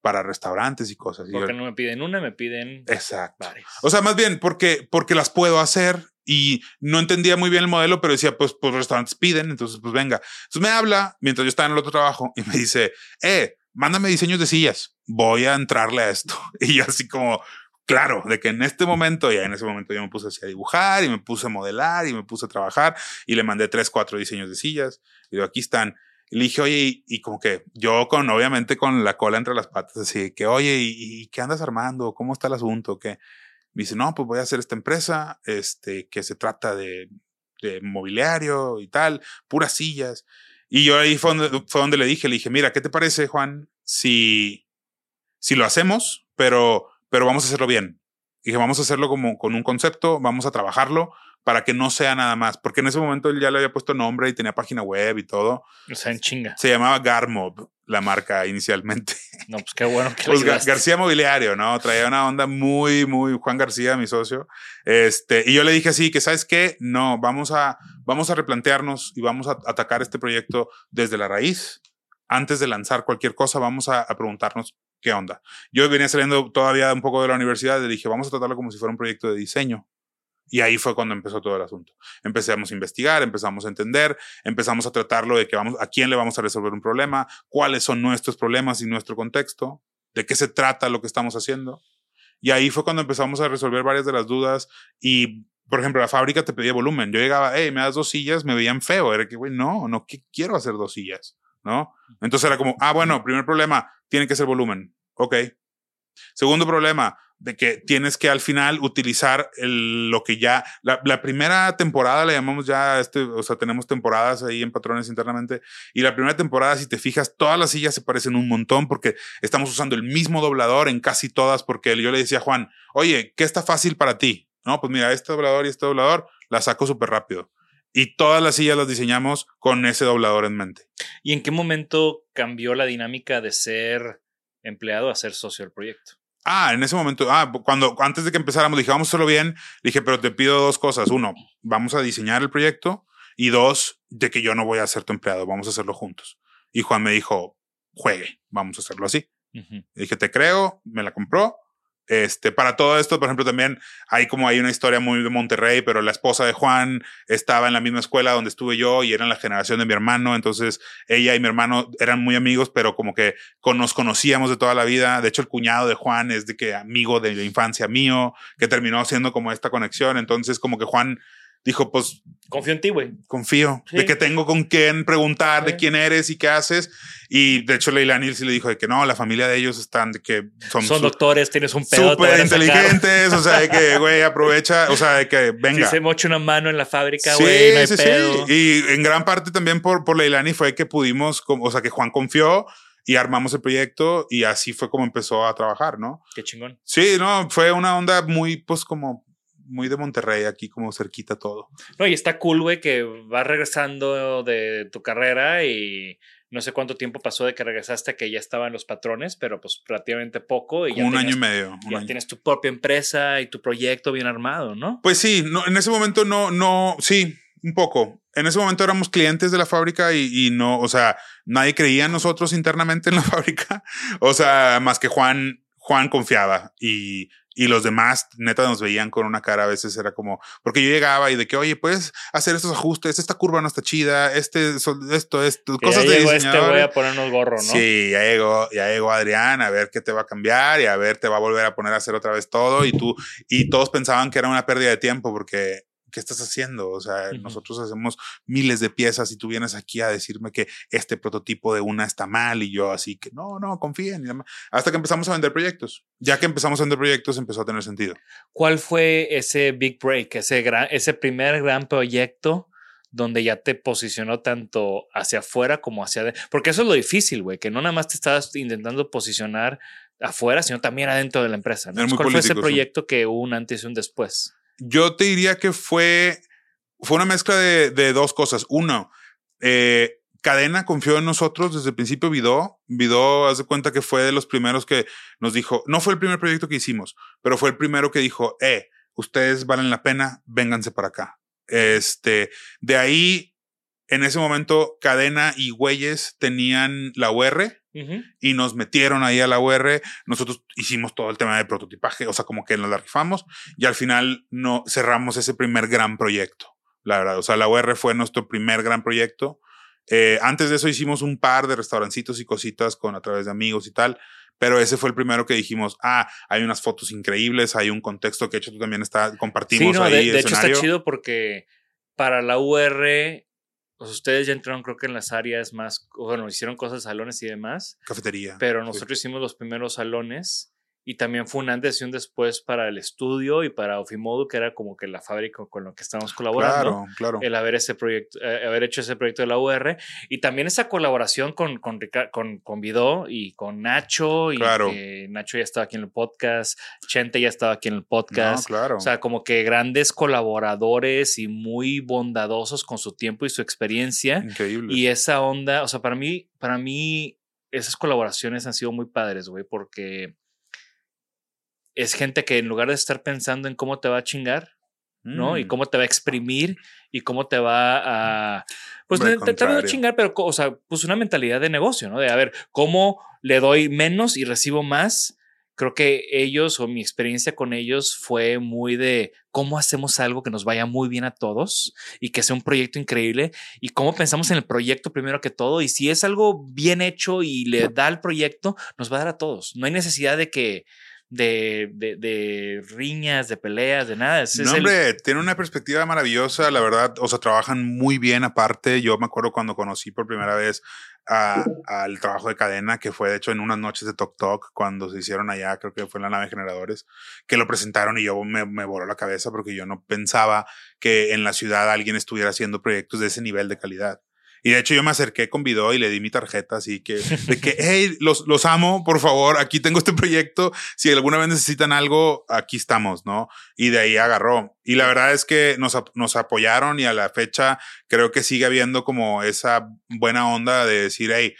para restaurantes y cosas. Y Porque yo- no me piden una, me piden Exacto. varias. O sea, más bien porque, porque las puedo hacer y no entendía muy bien el modelo, pero decía, pues, pues restaurantes piden, entonces, pues venga. Entonces me habla mientras yo estaba en el otro trabajo y me dice, eh, mándame diseños de sillas, voy a entrarle a esto. Y yo así como, claro, de que en este momento, ya en ese momento yo me puse así a dibujar y me puse a modelar y me puse a trabajar y le mandé tres, cuatro diseños de sillas. Y digo, aquí están. Y le dije, oye, y, y como que yo con, obviamente con la cola entre las patas, así que, oye, ¿y, y qué andas armando? ¿Cómo está el asunto? ¿Qué? Me dice, no, pues voy a hacer esta empresa, este, que se trata de, de mobiliario y tal, puras sillas. Y yo ahí fue donde, fue donde le dije, le dije, mira, ¿qué te parece, Juan, si, si lo hacemos, pero, pero vamos a hacerlo bien? Dije, vamos a hacerlo como con un concepto, vamos a trabajarlo para que no sea nada más, porque en ese momento él ya le había puesto nombre y tenía página web y todo. O sea, en chinga. Se llamaba Garmob, la marca inicialmente. No, pues qué bueno que Pues le Ga- ayudaste. García Mobiliario, ¿no? Traía una onda muy, muy Juan García, mi socio. Este, y yo le dije así que, ¿sabes qué? No, vamos a, vamos a replantearnos y vamos a atacar este proyecto desde la raíz. Antes de lanzar cualquier cosa, vamos a, a preguntarnos qué onda. Yo venía saliendo todavía un poco de la universidad y dije, vamos a tratarlo como si fuera un proyecto de diseño. Y ahí fue cuando empezó todo el asunto. Empezamos a investigar, empezamos a entender, empezamos a tratarlo de que vamos, a quién le vamos a resolver un problema, cuáles son nuestros problemas y nuestro contexto, de qué se trata lo que estamos haciendo. Y ahí fue cuando empezamos a resolver varias de las dudas y, por ejemplo, la fábrica te pedía volumen. Yo llegaba, hey, me das dos sillas, me veían feo. Era que, güey, no, no que quiero hacer dos sillas, ¿no? Entonces era como, ah, bueno, primer problema, tiene que ser volumen. Ok. Segundo problema, de que tienes que al final utilizar lo que ya, la, la primera temporada le llamamos ya, este, o sea, tenemos temporadas ahí en patrones internamente, y la primera temporada, si te fijas, todas las sillas se parecen un montón porque estamos usando el mismo doblador en casi todas, porque yo le decía a Juan, oye, ¿qué está fácil para ti? No, pues mira, este doblador y este doblador la saco súper rápido. Y todas las sillas las diseñamos con ese doblador en mente. ¿Y en qué momento cambió la dinámica de ser empleado a ser socio del proyecto? Ah, en ese momento, ah, cuando antes de que empezáramos dije, vamos a hacerlo bien, dije, pero te pido dos cosas. Uno, vamos a diseñar el proyecto y dos, de que yo no voy a ser tu empleado, vamos a hacerlo juntos. Y Juan me dijo, juegue, vamos a hacerlo así. Ujú. Y dije, te creo, me la compró. Este, para todo esto, por ejemplo, también hay como hay una historia muy de Monterrey, pero la esposa de Juan estaba en la misma escuela donde estuve yo y eran la generación de mi hermano. Entonces, ella y mi hermano eran muy amigos, pero como que con- nos conocíamos de toda la vida. De hecho, el cuñado de Juan es de que amigo de la infancia mío, que terminó siendo como esta conexión. Entonces, como que Juan dijo, pues Confío en ti, güey. confío Sí. de que tengo con quién preguntar de Sí. quién eres y qué haces. Y de hecho, Leilani sí le dijo de que no, la familia de ellos están de que son, Son doctores, tienes un pedo. súper inteligentes. O sea, de que, güey, aprovecha, o sea, de que Si venga. se mocha una mano en la fábrica, Sí, güey, no hay sí, sí. pedo. Y en gran parte también por, por Leilani fue que pudimos, o sea, que Juan confió y armamos el proyecto y así fue como empezó a trabajar, ¿no? Qué chingón. Sí, no, fue una onda muy, pues como muy de Monterrey, aquí como cerquita todo. No, y está cool, güey, que vas regresando de tu carrera y no sé cuánto tiempo pasó de que regresaste que ya estaban los patrones, pero pues relativamente poco. Y Como ya un año y medio. Ya año. tienes tu propia empresa y tu proyecto bien armado, ¿no? Pues sí, no, en ese momento no, no, sí, un poco. En ese momento éramos clientes de la fábrica y, y no, o sea, nadie creía en nosotros internamente en la fábrica. O sea, más que Juan, Juan confiaba y, y los demás neta nos veían con una cara. A veces era como, porque yo llegaba y de que, oye, puedes hacer estos ajustes, esta curva no está chida, este, esto, esto, Que cosas ya de llegó este diseñador. güey a ponernos gorro, ¿no? Sí, ya llegó, ya llegó Adrián a ver qué te va a cambiar y a ver, te va a volver a poner a hacer otra vez todo. Y tú, y todos pensaban que era una pérdida de tiempo porque, ¿qué estás haciendo? O sea, nosotros hacemos miles de piezas y tú vienes aquí a decirme que este prototipo de una está mal y yo así que no, no, confíen. y demás. Hasta que empezamos a vender proyectos. Ya que empezamos a vender proyectos, empezó a tener sentido. ¿Cuál fue ese big break, ese, gran, ese primer gran proyecto donde ya te posicionó tanto hacia afuera como hacia adentro? Porque eso es lo difícil, güey, que no nada más te estabas intentando posicionar afuera, sino también adentro de la empresa. ¿no? ¿Cuál fue ese político, sí. proyecto que hubo un antes y un después? Yo te diría que fue, fue una mezcla de, dos cosas. Uno, eh, Cadena confió en nosotros desde el principio. Vidó, Vidó, haz de cuenta que fue de los primeros que nos dijo, no fue el primer proyecto que hicimos, pero fue el primero que dijo, eh, ustedes valen la pena, vénganse para acá. Este, de ahí en ese momento Cadena y Güeyes tenían la UR Ujú. y nos metieron ahí a la UR. Nosotros hicimos todo el tema de prototipaje, o sea, como que nos la rifamos y al final no cerramos ese primer gran proyecto, la verdad. O sea, la UR fue nuestro primer gran proyecto. Eh, antes de eso hicimos un par de restaurancitos y cositas con a través de amigos y tal. Pero ese fue el primero que dijimos, ah, hay unas fotos increíbles, hay un contexto que de hecho tú también está, compartimos Sí, no, ahí. de, de hecho está chido porque para la UR, pues ustedes ya entraron creo que en las áreas más, bueno, hicieron cosas, salones y demás, Cafetería. pero sí. nosotros hicimos los primeros salones y también fue un antes y un después para el estudio y para Ofimodo, que era como que la fábrica con la que estamos colaborando. Claro, claro. El haber, ese proyecto, eh, haber hecho ese proyecto de la UR y también esa colaboración con, con, con, con Vidó y con Nacho. Y Claro. que Nacho ya estaba aquí en el podcast, Chente ya estaba aquí en el No, podcast. claro. O sea, como que grandes colaboradores y muy bondadosos con su tiempo y su experiencia. Increíble. Y esa onda, o sea, para mí, para mí, esas colaboraciones han sido muy padres, güey, porque es gente que en lugar de estar pensando en cómo te va a chingar, ¿no? Y Mm. cómo te va a exprimir y cómo te va a. Pues no contrario. chingar, pero, o sea, pues una mentalidad de negocio, ¿no? De a ver, ¿cómo le doy menos y recibo más? Creo que ellos o mi experiencia con ellos fue muy de cómo hacemos algo que nos vaya muy bien a todos y que sea un proyecto increíble y cómo pensamos en el proyecto primero que todo. Y si es algo bien hecho y le da al proyecto, nos va a dar a todos. No hay necesidad de que de, de, de riñas, de peleas, de nada. No, es el- hombre, tiene una perspectiva maravillosa, la verdad. O sea, trabajan muy bien aparte. Yo me acuerdo cuando conocí por primera vez a- al trabajo de cadena, que fue de hecho en unas noches de Tok Tok, cuando se hicieron allá, creo que fue en la nave de generadores, que lo presentaron y yo me, me voló la cabeza porque yo no pensaba que en la ciudad alguien estuviera haciendo proyectos de ese nivel de calidad. Y de hecho yo me acerqué con Vidó y le di mi tarjeta, así que, de que, hey, los, los amo, por favor, aquí tengo este proyecto, si alguna vez necesitan algo, aquí estamos, ¿no? Y de ahí agarró. Y la verdad es que nos, nos apoyaron y a la fecha creo que sigue habiendo como esa buena onda de decir, hey,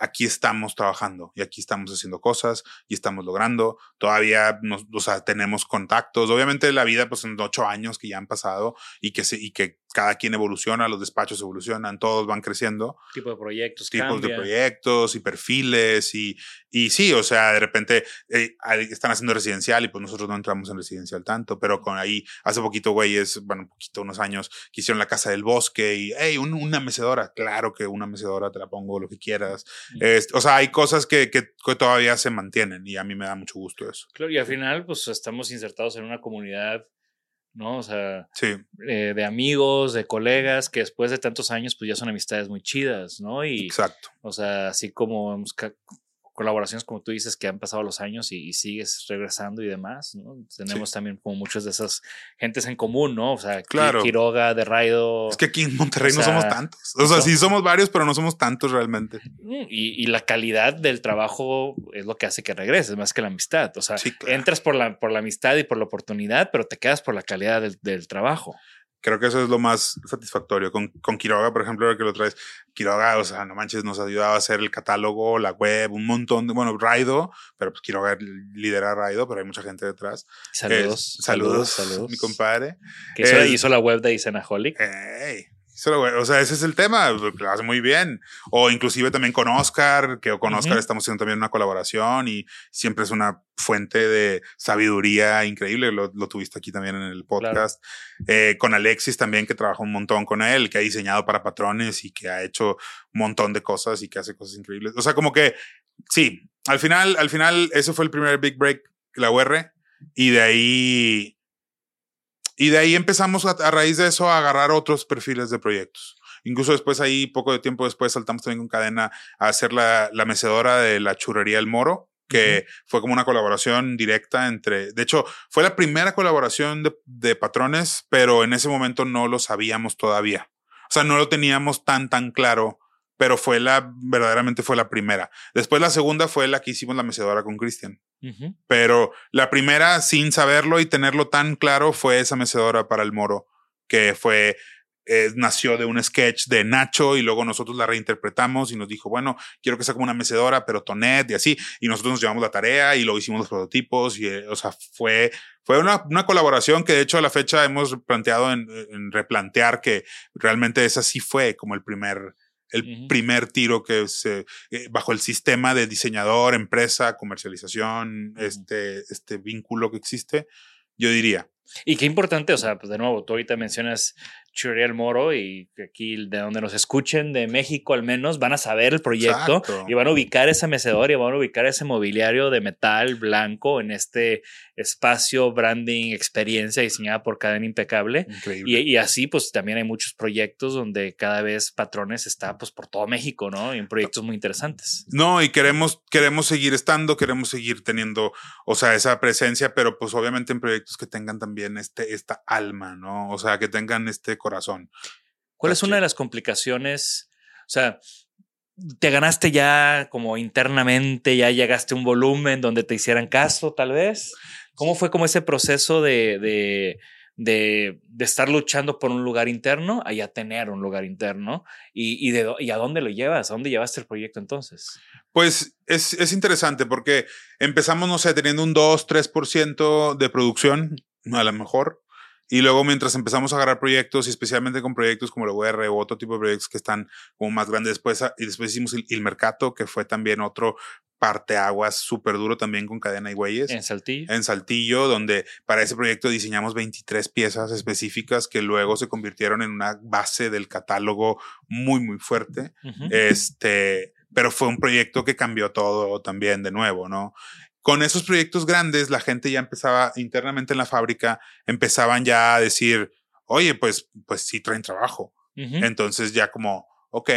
aquí estamos trabajando y aquí estamos haciendo cosas y estamos logrando. Todavía nos, o sea, tenemos contactos. Obviamente la vida, pues en ocho años que ya han pasado y que, se, y que cada quien evoluciona, los despachos evolucionan, todos van creciendo tipo de proyectos, tipos cambia. de proyectos y perfiles y, y sí, o sea, de repente eh, están haciendo residencial y pues nosotros no entramos en residencial tanto, pero con ahí hace poquito, güeyes, bueno, un poquito, unos años, que hicieron la casa del bosque y, hey, un- una mecedora, claro que una mecedora te la pongo lo que quieras. Mm. O sea, hay cosas que, que, que todavía se mantienen y a mí me da mucho gusto eso. Claro, y al final, pues estamos insertados en una comunidad, ¿no? O sea, Sí, eh, de amigos, de colegas, que después de tantos años, pues ya son amistades muy chidas, ¿no? Y, exacto. o sea, así como hemos colaboraciones, como tú dices, que han pasado los años y, y sigues regresando y demás, ¿no? Tenemos también como muchas de esas gentes en común, ¿no? O sea, Claro. Quiroga, de Raido. Es que aquí en Monterrey o no somos tantos. O sea, sí somos varios, pero no somos tantos realmente. Mm, Y, y la calidad del trabajo es lo que hace que regreses, más que la amistad. O sea, Sí, claro. entras por la, por la amistad y por la oportunidad, pero te quedas por la calidad del, del trabajo. Creo que eso es lo más satisfactorio. Con, con Quiroga, por ejemplo, ahora que lo traes, Quiroga, o sea, no manches, nos ayudaba a hacer el catálogo, la web, un montón de, bueno, Raido, pero pues Quiroga lidera Raido, pero hay mucha gente detrás. Saludos. Es- saludos, saludos. mi compadre. Que hizo, Es- hizo la web de Isenaholic. Ey, solo, güey, o sea, ese es el tema, lo hace muy bien. O inclusive también con Oscar, que con Oscar Ujú. estamos haciendo también una colaboración y siempre es una fuente de sabiduría increíble. Lo, lo tuviste aquí también en el podcast. Eh, con Alexis también, que trabaja un montón con él, que ha diseñado para patrones y que ha hecho un montón de cosas y que hace cosas increíbles. O sea, como que sí, al final, al final, eso fue el primer big break, la UR, y de ahí y de ahí empezamos a, a raíz de eso a agarrar otros perfiles de proyectos. Incluso después ahí, poco de tiempo después, saltamos también con cadena a hacer la, la mecedora de la churrería El Moro, que fue como una colaboración directa entre, de hecho, fue la primera colaboración de, de patrones, pero en ese momento no lo sabíamos todavía. O sea, no lo teníamos tan, tan claro, pero fue la, verdaderamente fue la primera. Después la segunda fue la que hicimos la mecedora con Cristian. Ujú. Pero la primera, sin saberlo y tenerlo tan claro, fue esa mecedora para el moro, que fue eh, nació de un sketch de Nacho y luego nosotros la reinterpretamos y nos dijo, bueno, quiero que sea como una mecedora, pero tonet y así. Y nosotros nos llevamos la tarea y luego hicimos los prototipos y, eh, o sea, fue, fue una, una, colaboración que de hecho a la fecha hemos planteado en, en replantear que realmente esa sí fue como el primer, el primer tiro que se, eh, bajo el sistema de diseñador, empresa, comercialización, este, este vínculo que existe, yo diría. Y qué importante, o sea, pues de nuevo, tú ahorita mencionas Churiel Moro y aquí de donde nos escuchen, de México al menos, van a saber el proyecto y van a ubicar esa mecedora y van a ubicar ese mobiliario de metal blanco en este espacio, branding, experiencia diseñada por Cadena Impecable. Y, y, así, pues también hay muchos proyectos donde cada vez Patrones está pues por todo México, ¿no? Y en proyectos muy interesantes. No, y queremos, queremos seguir estando, queremos seguir teniendo, o sea, esa presencia, pero pues obviamente en proyectos que tengan también este, esta alma, ¿no? O sea, que tengan este corazón. ¿Cuál es una de las complicaciones? O sea, te ganaste ya como internamente, ya llegaste a un volumen donde te hicieran caso, tal vez. ¿Cómo fue como ese proceso de, de, de, de estar luchando por un lugar interno a ya tener un lugar interno? ¿Y, y, de, ¿Y a dónde lo llevas? ¿A dónde llevaste el proyecto entonces? Pues es, es interesante porque empezamos, no sé, teniendo un 2, 3% de producción, a lo mejor. Y luego mientras empezamos a agarrar proyectos, y especialmente con proyectos como la UR o otro tipo de proyectos que están como más grandes después, y después hicimos el, el Mercato, que fue también otro parteaguas súper duro también con cadena y güeyes. En Saltillo. En Saltillo, donde para ese proyecto diseñamos 23 piezas específicas que luego se convirtieron en una base del catálogo muy, muy fuerte. Uh -huh. Este, pero fue un proyecto que cambió todo también de nuevo, ¿no? Con esos proyectos grandes, la gente ya empezaba internamente en la fábrica, empezaban ya a decir, oye, pues, pues sí traen trabajo. Uh -huh. Entonces ya como, ok,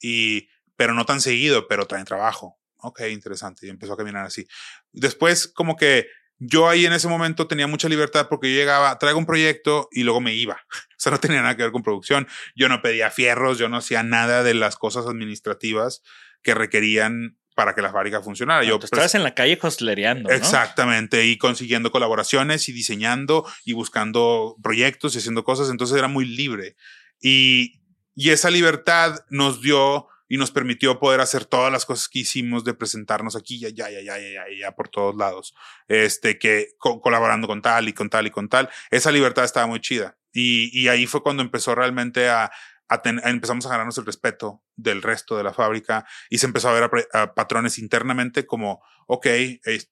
y, pero no tan seguido, pero traen trabajo. Ok, interesante. Y empezó a caminar así. Después, como que yo ahí en ese momento tenía mucha libertad porque yo llegaba, traigo un proyecto y luego me iba. O sea, no tenía nada que ver con producción. Yo no pedía fierros, yo no hacía nada de las cosas administrativas que requerían para que la fábrica funcionara. No, yo pues, estabas en la calle costlereando. ¿no? Exactamente, y consiguiendo colaboraciones y diseñando y buscando proyectos y haciendo cosas, entonces era muy libre. Y, y esa libertad nos dio y nos permitió poder hacer todas las cosas que hicimos de presentarnos aquí, ya, ya, ya, ya, ya, ya, ya por todos lados, este, que co colaborando con tal y con tal y con tal. Esa libertad estaba muy chida. Y, y ahí fue cuando empezó realmente a, a ten, empezamos a ganarnos el respeto del resto de la fábrica y se empezó a ver a, a patrones internamente como, ok,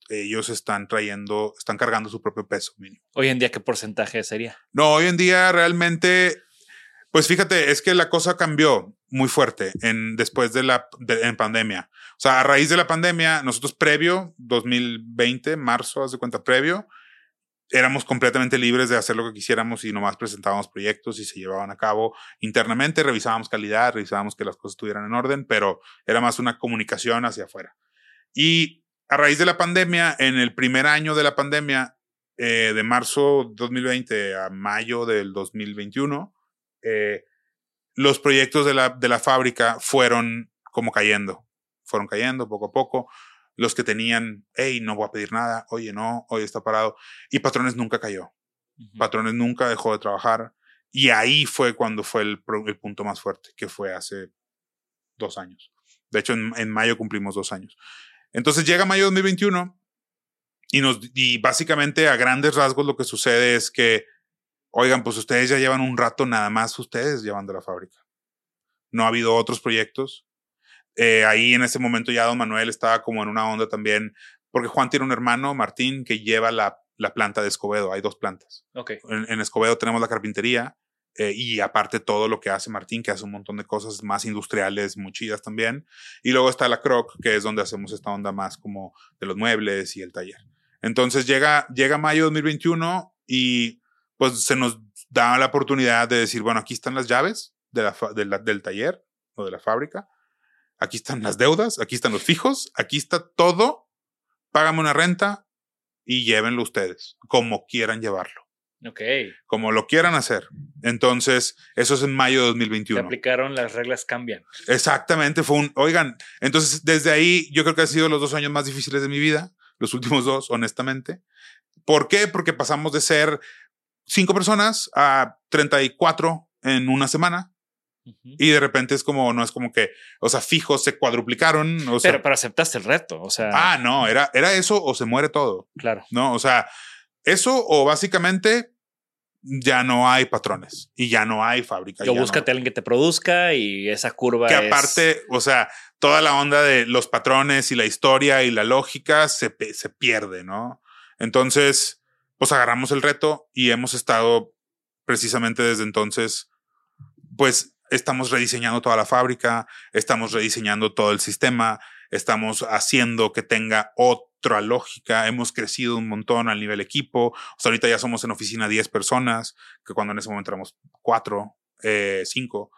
ellos están trayendo, están cargando su propio peso mínimo. Hoy en día, ¿qué porcentaje sería? No, hoy en día realmente, pues fíjate, es que la cosa cambió muy fuerte en, después de la de, en pandemia. O sea, a raíz de la pandemia, nosotros previo, 2020, marzo, haz de cuenta, previo, éramos completamente libres de hacer lo que quisiéramos y nomás presentábamos proyectos y se llevaban a cabo internamente, revisábamos calidad, revisábamos que las cosas estuvieran en orden, pero era más una comunicación hacia afuera. Y a raíz de la pandemia, en el primer año de la pandemia, eh, de marzo 2020 a mayo del 2021, eh, los proyectos de la, de la fábrica fueron como cayendo, fueron cayendo poco a poco los que tenían, hey, no voy a pedir nada, oye, no, hoy está parado. Y Patrones nunca cayó. Uh -huh. Patrones nunca dejó de trabajar. Y ahí fue cuando fue el, el, punto más fuerte, que fue hace dos años. De hecho, en, en mayo cumplimos dos años. Entonces llega mayo 2021 y, nos, y básicamente a grandes rasgos lo que sucede es que, oigan, pues ustedes ya llevan un rato nada más ustedes llevando la fábrica. No ha habido otros proyectos, eh, ahí en ese momento ya don Manuel estaba como en una onda también, porque Juan tiene un hermano, Martín, que lleva la, la planta de Escobedo. Hay dos plantas. Okay. En, en Escobedo tenemos la carpintería eh, y aparte todo lo que hace Martín, que hace un montón de cosas más industriales, muy chidas también. Y luego está la Croc, que es donde hacemos esta onda más como de los muebles y el taller. Entonces llega, llega mayo 2021 y pues se nos da la oportunidad de decir, bueno, aquí están las llaves de la, de la, del taller o de la fábrica aquí están las deudas, aquí están los fijos, aquí está todo, págame una renta y llévenlo ustedes, como quieran llevarlo. Ok. Como lo quieran hacer. Entonces, eso es en mayo de 2021. Se aplicaron, las reglas cambian. Exactamente, fue un, oigan, entonces desde ahí yo creo que han sido los dos años más difíciles de mi vida, los últimos dos, honestamente. ¿Por qué? Porque pasamos de ser cinco personas a 34 en una semana. Y de repente es como, no es como que, o sea, fijos se cuadruplicaron. O sea, Pero, pero aceptaste el reto, o sea. ah, no, era, era eso o se muere todo. claro. ¿no? O sea, eso o básicamente ya no hay patrones y ya no hay fábrica. Yo ya no- búscate a alguien que te produzca y esa curva que es- aparte, o sea, toda la onda de los patrones y la historia y la lógica se, se pierde, ¿no? Entonces, pues agarramos el reto y hemos estado precisamente desde entonces, pues estamos rediseñando toda la fábrica, estamos rediseñando todo el sistema, estamos haciendo que tenga otra lógica, hemos crecido un montón al nivel equipo, o sea, ahorita ya somos en oficina 10 personas, que cuando en ese momento éramos 4, 5.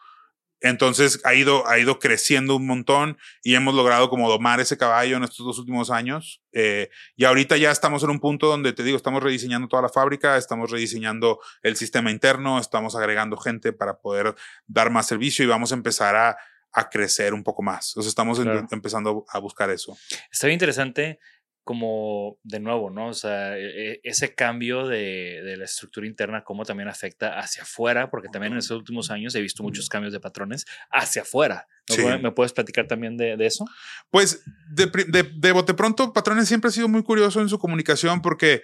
Entonces ha ido, ha ido creciendo un montón y hemos logrado como domar ese caballo en estos dos últimos años. Eh, y ahorita ya estamos en un punto donde te digo, estamos rediseñando toda la fábrica, estamos rediseñando el sistema interno, estamos agregando gente para poder dar más servicio y vamos a empezar a, a crecer un poco más. O sea, estamos en- empezando a buscar eso. Está bien interesante como de nuevo, ¿no? O sea, e- e- ese cambio de, de la estructura interna, cómo también afecta hacia afuera, porque también en estos últimos años he visto muchos cambios de patrones hacia afuera. ¿Me, Sí. puede- me puedes platicar también de, de eso? Pues de, de bote pronto, Patrones siempre ha sido muy curioso en su comunicación porque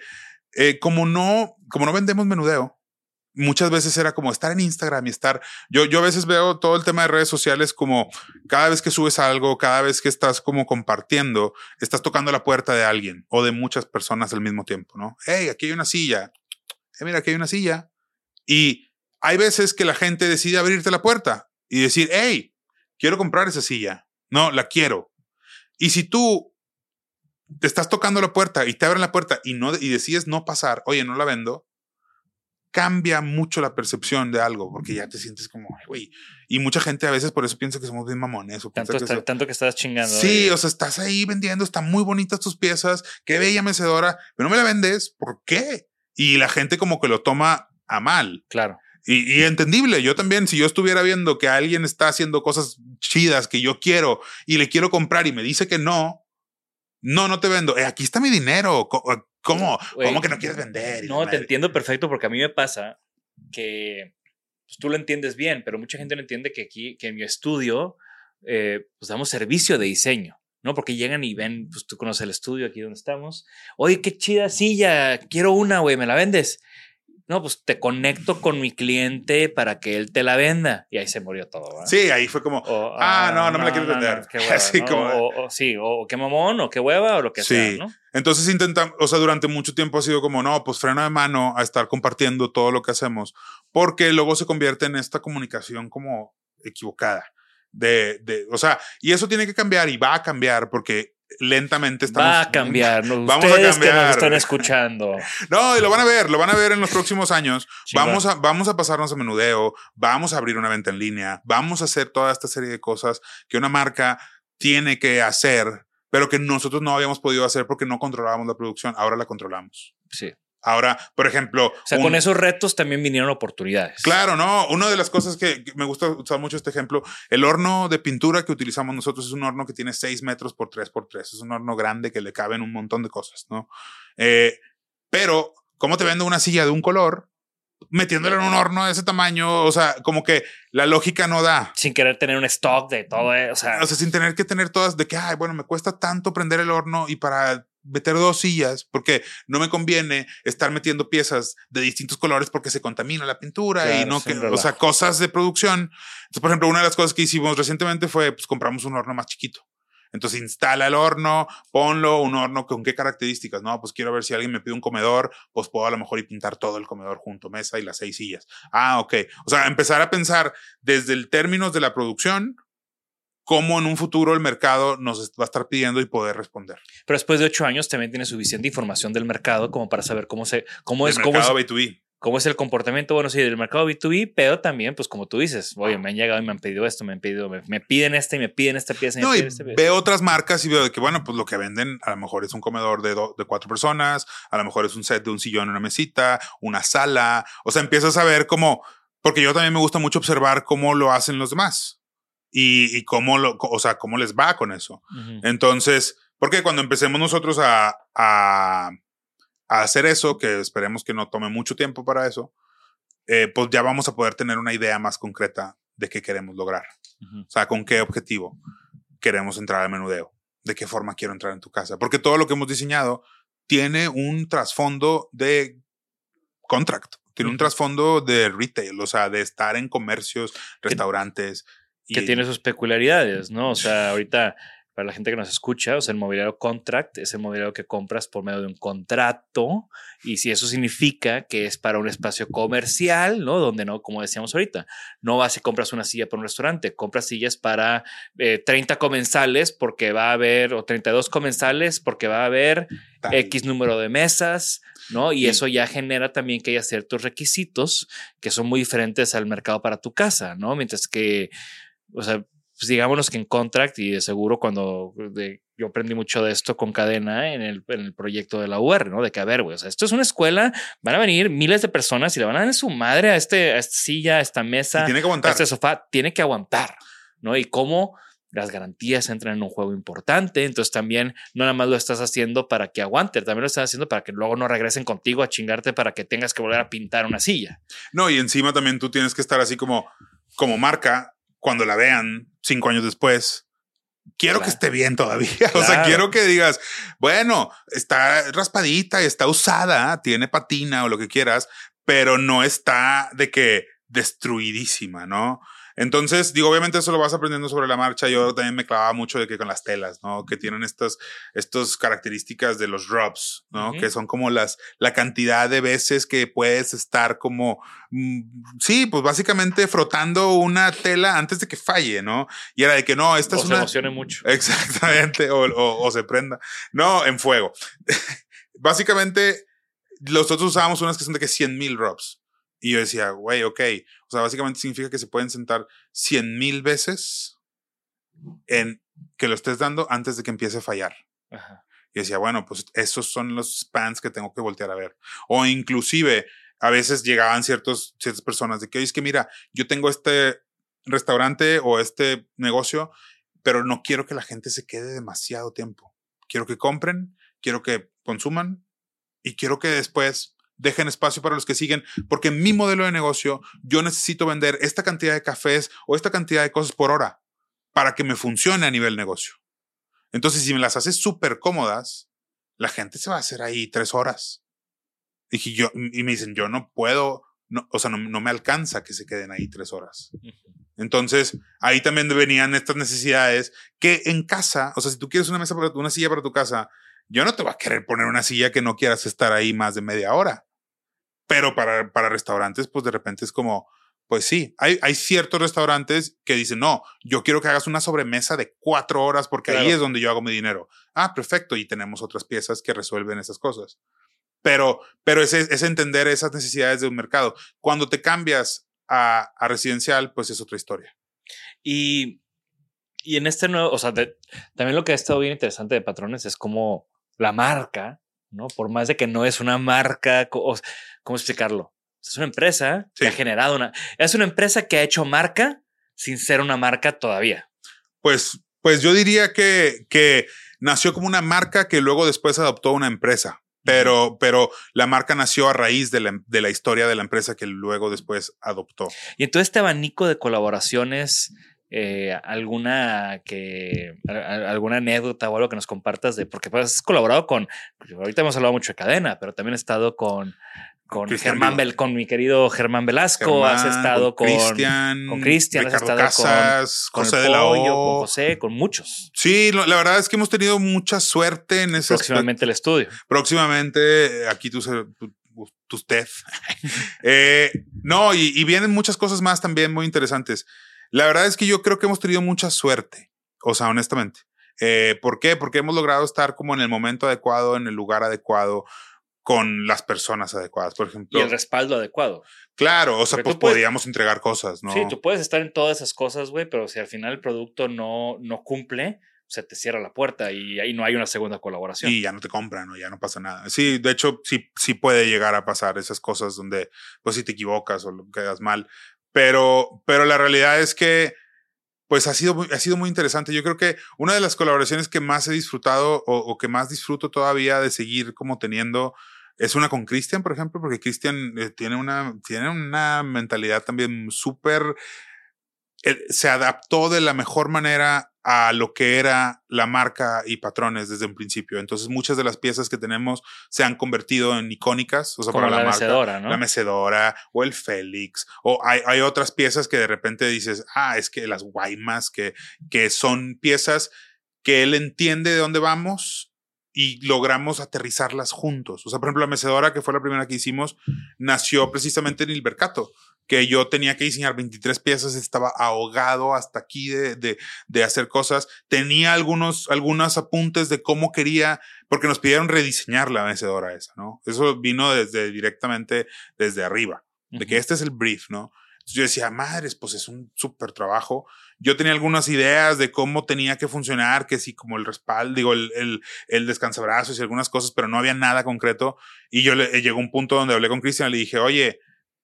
eh, como no, como no vendemos menudeo, muchas veces era como estar en Instagram y estar. Yo, yo a veces veo todo el tema de redes sociales como cada vez que subes algo, cada vez que estás como compartiendo, estás tocando la puerta de alguien o de muchas personas al mismo tiempo, ¿no? Hey, aquí hay una silla. Eh, mira, aquí hay una silla. Y hay veces que la gente decide abrirte la puerta y decir, hey, quiero comprar esa silla. No, la quiero. Y si tú te estás tocando la puerta y te abren la puerta y no y decides no pasar, oye, no la vendo, cambia mucho la percepción de algo porque ya te sientes como, "Ay, güey. Y mucha gente a veces por eso piensa que somos bien mamones o Tanto, que está- so- tanto que estás chingando. Sí, eh, o sea, estás ahí vendiendo, están muy bonitas tus piezas, qué bella mecedora, pero no me la vendes, ¿por qué? Y la gente como que lo toma a mal. Claro. Y, y entendible, yo también, si yo estuviera viendo que alguien está haciendo cosas chidas que yo quiero y le quiero comprar y me dice que no, no, no te vendo. Eh, aquí está mi dinero. ¿Cómo? ¿Cómo que no quieres vender? No, te entiendo perfecto porque a mí me pasa que pues, tú lo entiendes bien, pero mucha gente no entiende que aquí, que en mi estudio, eh, pues damos servicio de diseño, ¿no? Porque llegan y ven, pues tú conoces el estudio aquí donde estamos. Oye, qué chida silla, quiero una, güey, ¿me la vendes? No, pues te conecto con mi cliente para que él te la venda. Y ahí se murió todo, ¿verdad? Sí, ahí fue como, O, Ah, no, no me la quieres vender. qué hueva, Así ¿no? como- o, o- sí, o qué mamón, o qué hueva, o lo que Sí. sea, ¿no? Entonces intentamos, o sea, durante mucho tiempo ha sido como, no, pues freno de mano a estar compartiendo todo lo que hacemos, porque luego se convierte en esta comunicación como equivocada. De, de, o sea, y eso tiene que cambiar y va a cambiar porque lentamente estamos. Va a cambiar. Vamos a Ustedes que cambiar. nos están escuchando. No, y lo van a ver, lo van a ver en los próximos años. Vamos a, vamos a pasarnos a menudeo, vamos a abrir una venta en línea, vamos a hacer toda esta serie de cosas que una marca tiene que hacer, pero que nosotros no habíamos podido hacer porque no controlábamos la producción. Ahora la controlamos. Sí. Ahora, por ejemplo, O sea, un- con esos retos también vinieron oportunidades. Claro, no. Una de las cosas que, que me gusta usar mucho este ejemplo, el horno de pintura que utilizamos nosotros es un horno que tiene 6 metros por 3 por 3. Es un horno grande que le caben un montón de cosas, ¿no? Eh, pero, ¿cómo te vendo una silla de un color metiéndola en un horno de ese tamaño? O sea, como que la lógica no da. Sin querer tener un stock de todo. eh, O sea, O sea, sin tener que tener todas de que, ay, bueno, me cuesta tanto prender el horno y para meter dos sillas, porque no me conviene estar metiendo piezas de distintos colores porque se contamina la pintura y Claro, no es que, un o sea, relajo. cosas de producción. Entonces, por ejemplo, una de las cosas que hicimos recientemente fue, pues compramos un horno más chiquito. Entonces instala el horno, ponlo, un horno con qué características, no, pues quiero ver si alguien me pide un comedor, pues puedo a lo mejor y pintar todo el comedor junto, mesa y las seis sillas. Ah, ok. O sea, empezar a pensar desde el términos de la producción, cómo en un futuro el mercado nos va a estar pidiendo y poder responder. pero después de ocho años también tiene suficiente información del mercado como para saber cómo se, cómo el es, cómo es, mercado B2B. cómo es el comportamiento, bueno, sí, del mercado B2B, pero también, pues como tú dices, oye, me han llegado y me han pedido esto, me han pedido, me, me piden este y me piden esta pieza. y me No, y pieza. veo otras marcas y veo que, bueno, pues lo que venden a lo mejor es un comedor de, do- de cuatro personas, a lo mejor es un set de un sillón, una mesita, una sala. O sea, empiezas a ver cómo, porque yo también me gusta mucho observar cómo lo hacen los demás y, y cómo lo, o sea, cómo les va con eso. Entonces, porque cuando empecemos nosotros a, a, a hacer eso, que esperemos que no tome mucho tiempo para eso, eh, pues ya vamos a poder tener una idea más concreta de qué queremos lograr. O sea, con qué objetivo queremos entrar al menudeo, de qué forma quiero entrar en tu casa. Porque todo lo que hemos diseñado tiene un trasfondo de contract, tiene un trasfondo de retail, o sea, de estar en comercios, restaurantes. Que tiene sus peculiaridades, ¿no? O sea, ahorita para la gente que nos escucha, o sea, el mobiliario contract es el mobiliario que compras por medio de un contrato y si eso significa que es para un espacio comercial, ¿no? Donde no, como decíamos ahorita, no vas y compras una silla para un restaurante, compras sillas para 30 eh, comensales porque va a haber, o 32 comensales porque va a haber X número de mesas, ¿no? Y eso ya genera también que haya ciertos requisitos que son muy diferentes al mercado para tu casa, ¿no? Mientras que, o sea, pues digámonos que en contract y de seguro cuando yo aprendí mucho de esto con cadena en el, en el proyecto de la UR, ¿no? De que, a ver, güey, o sea, esto es una escuela, van a venir miles de personas y le van a dar su madre a, este, a esta silla, a esta mesa, tiene que aguantar. a este sofá, tiene que aguantar, ¿no? Y cómo las garantías entran en un juego importante, entonces también no nada más lo estás haciendo para que aguante, también lo estás haciendo para que luego no regresen contigo a chingarte para que tengas que volver a pintar una silla. No, y encima también tú tienes que estar así como, como marca, cuando la vean cinco años después, quiero que esté bien todavía. O sea, quiero que digas, bueno, está raspadita, está usada, tiene patina o lo que quieras, pero no está de que destruidísima, ¿no? Entonces, digo, obviamente eso lo vas aprendiendo sobre la marcha. Yo también me clavaba mucho de que con las telas, ¿no? Que tienen estas, estas características de los rubs, ¿no? Que son como las, la cantidad de veces que puedes estar como, mm, sí, pues básicamente frotando una tela antes de que falle, ¿no? Y era de que no, esta o es se una. emocione mucho. Exactamente, o, o, o se prenda. No, en fuego. básicamente, nosotros usábamos unas que son de que 100 mil rubs. Y yo decía, güey, ok. O sea, básicamente significa que se pueden sentar 100 mil veces en que lo estés dando antes de que empiece a fallar. Y decía, bueno, pues esos son los spans que tengo que voltear a ver. O inclusive, a veces llegaban ciertos, ciertas personas de que, oye, es que mira, yo tengo este restaurante o este negocio, pero no quiero que la gente se quede demasiado tiempo. Quiero que compren, quiero que consuman y quiero que después dejen espacio para los que siguen, porque en mi modelo de negocio yo necesito vender esta cantidad de cafés o esta cantidad de cosas por hora para que me funcione a nivel negocio. Entonces, si me las haces súper cómodas, la gente se va a hacer ahí tres horas. Y, yo, y me dicen, yo no puedo, no, o sea, no, no me alcanza que se queden ahí tres horas. Entonces, ahí también venían estas necesidades que en casa, o sea, si tú quieres una mesa para una silla para tu casa, yo no te voy a querer poner una silla que no quieras estar ahí más de media hora. Pero para, para restaurantes, pues de repente es como, pues sí, hay, hay ciertos restaurantes que dicen, no, yo quiero que hagas una sobremesa de cuatro horas porque ahí es donde yo hago mi dinero. Ah, perfecto. Y tenemos otras piezas que resuelven esas cosas. Pero, pero es, es entender esas necesidades de un mercado. Cuando te cambias a, a residencial, pues es otra historia. Y, y en este nuevo, o sea, también lo que ha estado bien interesante de Patrones es como la marca, ¿no? Por más de que no es una marca, ¿cómo explicarlo? Es una empresa que ha generado una, es una empresa que ha hecho marca sin ser una marca todavía. Pues, pues yo diría que, que nació como una marca que luego después adoptó una empresa. Pero, pero la marca nació a raíz de la, de la, historia de la empresa que luego después adoptó. Y entonces este abanico de colaboraciones eh, alguna que alguna anécdota o algo que nos compartas de porque pues, has colaborado con ahorita hemos hablado mucho de cadena pero también he estado con con Germán Bel, con mi querido Germán Velasco, has estado con Cristian, con Cristian, has estado Casas, con, José de la O, con José, con muchos. Sí, la verdad es que hemos tenido mucha suerte en ese Próximamente el estudio. Próximamente aquí tú, usted. eh, no, y, y, vienen muchas cosas más también muy interesantes. La verdad es que yo creo que hemos tenido mucha suerte, o sea, honestamente. Eh, ¿Por qué? Porque hemos logrado estar como en el momento adecuado, en el lugar adecuado, con las personas adecuadas, por ejemplo. Y el respaldo adecuado. Claro, o sea, pues podíamos entregar cosas, ¿no? Sí, tú puedes estar en todas esas cosas, güey, pero si al final el producto no, no cumple, se te cierra la puerta y ahí no hay una segunda colaboración. Y ya no te compran o ya no pasa nada. Sí, de hecho, sí, sí puede llegar a pasar esas cosas donde, pues si te equivocas o quedas mal, pero, pero la realidad es que, pues ha sido, ha sido muy interesante. Yo creo que una de las colaboraciones que más he disfrutado o, que más disfruto todavía de seguir como teniendo es una con Christian, por ejemplo, porque Christian eh, tiene, una, tiene una mentalidad también súper... se adaptó de la mejor manera a lo que era la marca y patrones desde un principio. Entonces, muchas de las piezas que tenemos se han convertido en icónicas, o sea, Como para la, la marca. mecedora, ¿no? La mecedora o el Félix. O hay, hay otras piezas que de repente dices, ah, es que las Guaymas, que, que son piezas que él entiende de dónde vamos y logramos aterrizarlas juntos. O sea, por ejemplo, la mecedora, que fue la primera que hicimos, nació precisamente en el Mercato, que yo tenía que diseñar 23 piezas, estaba ahogado hasta aquí de, de, de hacer cosas. Tenía algunos, algunos apuntes de cómo quería, porque nos pidieron rediseñar la mecedora esa, ¿no? Eso vino desde directamente desde arriba, de que este es el brief, ¿no? Yo decía, madres, pues es un súper trabajo. Yo tenía algunas ideas de cómo tenía que funcionar, que sí, como el respaldo, digo, el, el, el descansabrazos y algunas cosas, pero no había nada concreto. Y yo le, llegó un punto donde hablé con Cristian y le dije, oye,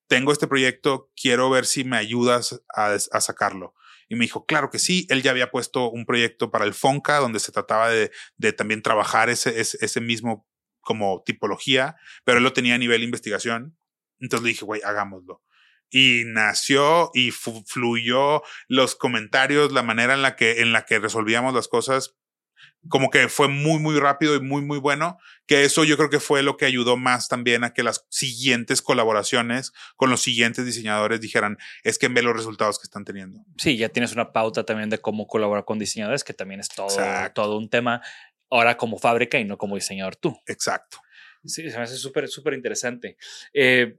tengo este proyecto, quiero ver si me ayudas a, a, sacarlo. Y me dijo, claro que sí. Él ya había puesto un proyecto para el Fonca, donde se trataba de, de también trabajar ese, ese, ese, mismo como tipología, pero él lo tenía a nivel investigación. Entonces le dije, güey, hagámoslo. Y nació y fluyó los comentarios, la manera en la que, en la que resolvíamos las cosas como que fue muy, muy rápido y muy, muy bueno, que eso yo creo que fue lo que ayudó más también a que las siguientes colaboraciones con los siguientes diseñadores dijeran, es que ve los resultados que están teniendo. Sí, ya tienes una pauta también de cómo colaborar con diseñadores, que también es todo, todo un tema ahora como fábrica y no como diseñador tú. Exacto. Sí, se me hace súper, súper interesante. Eh,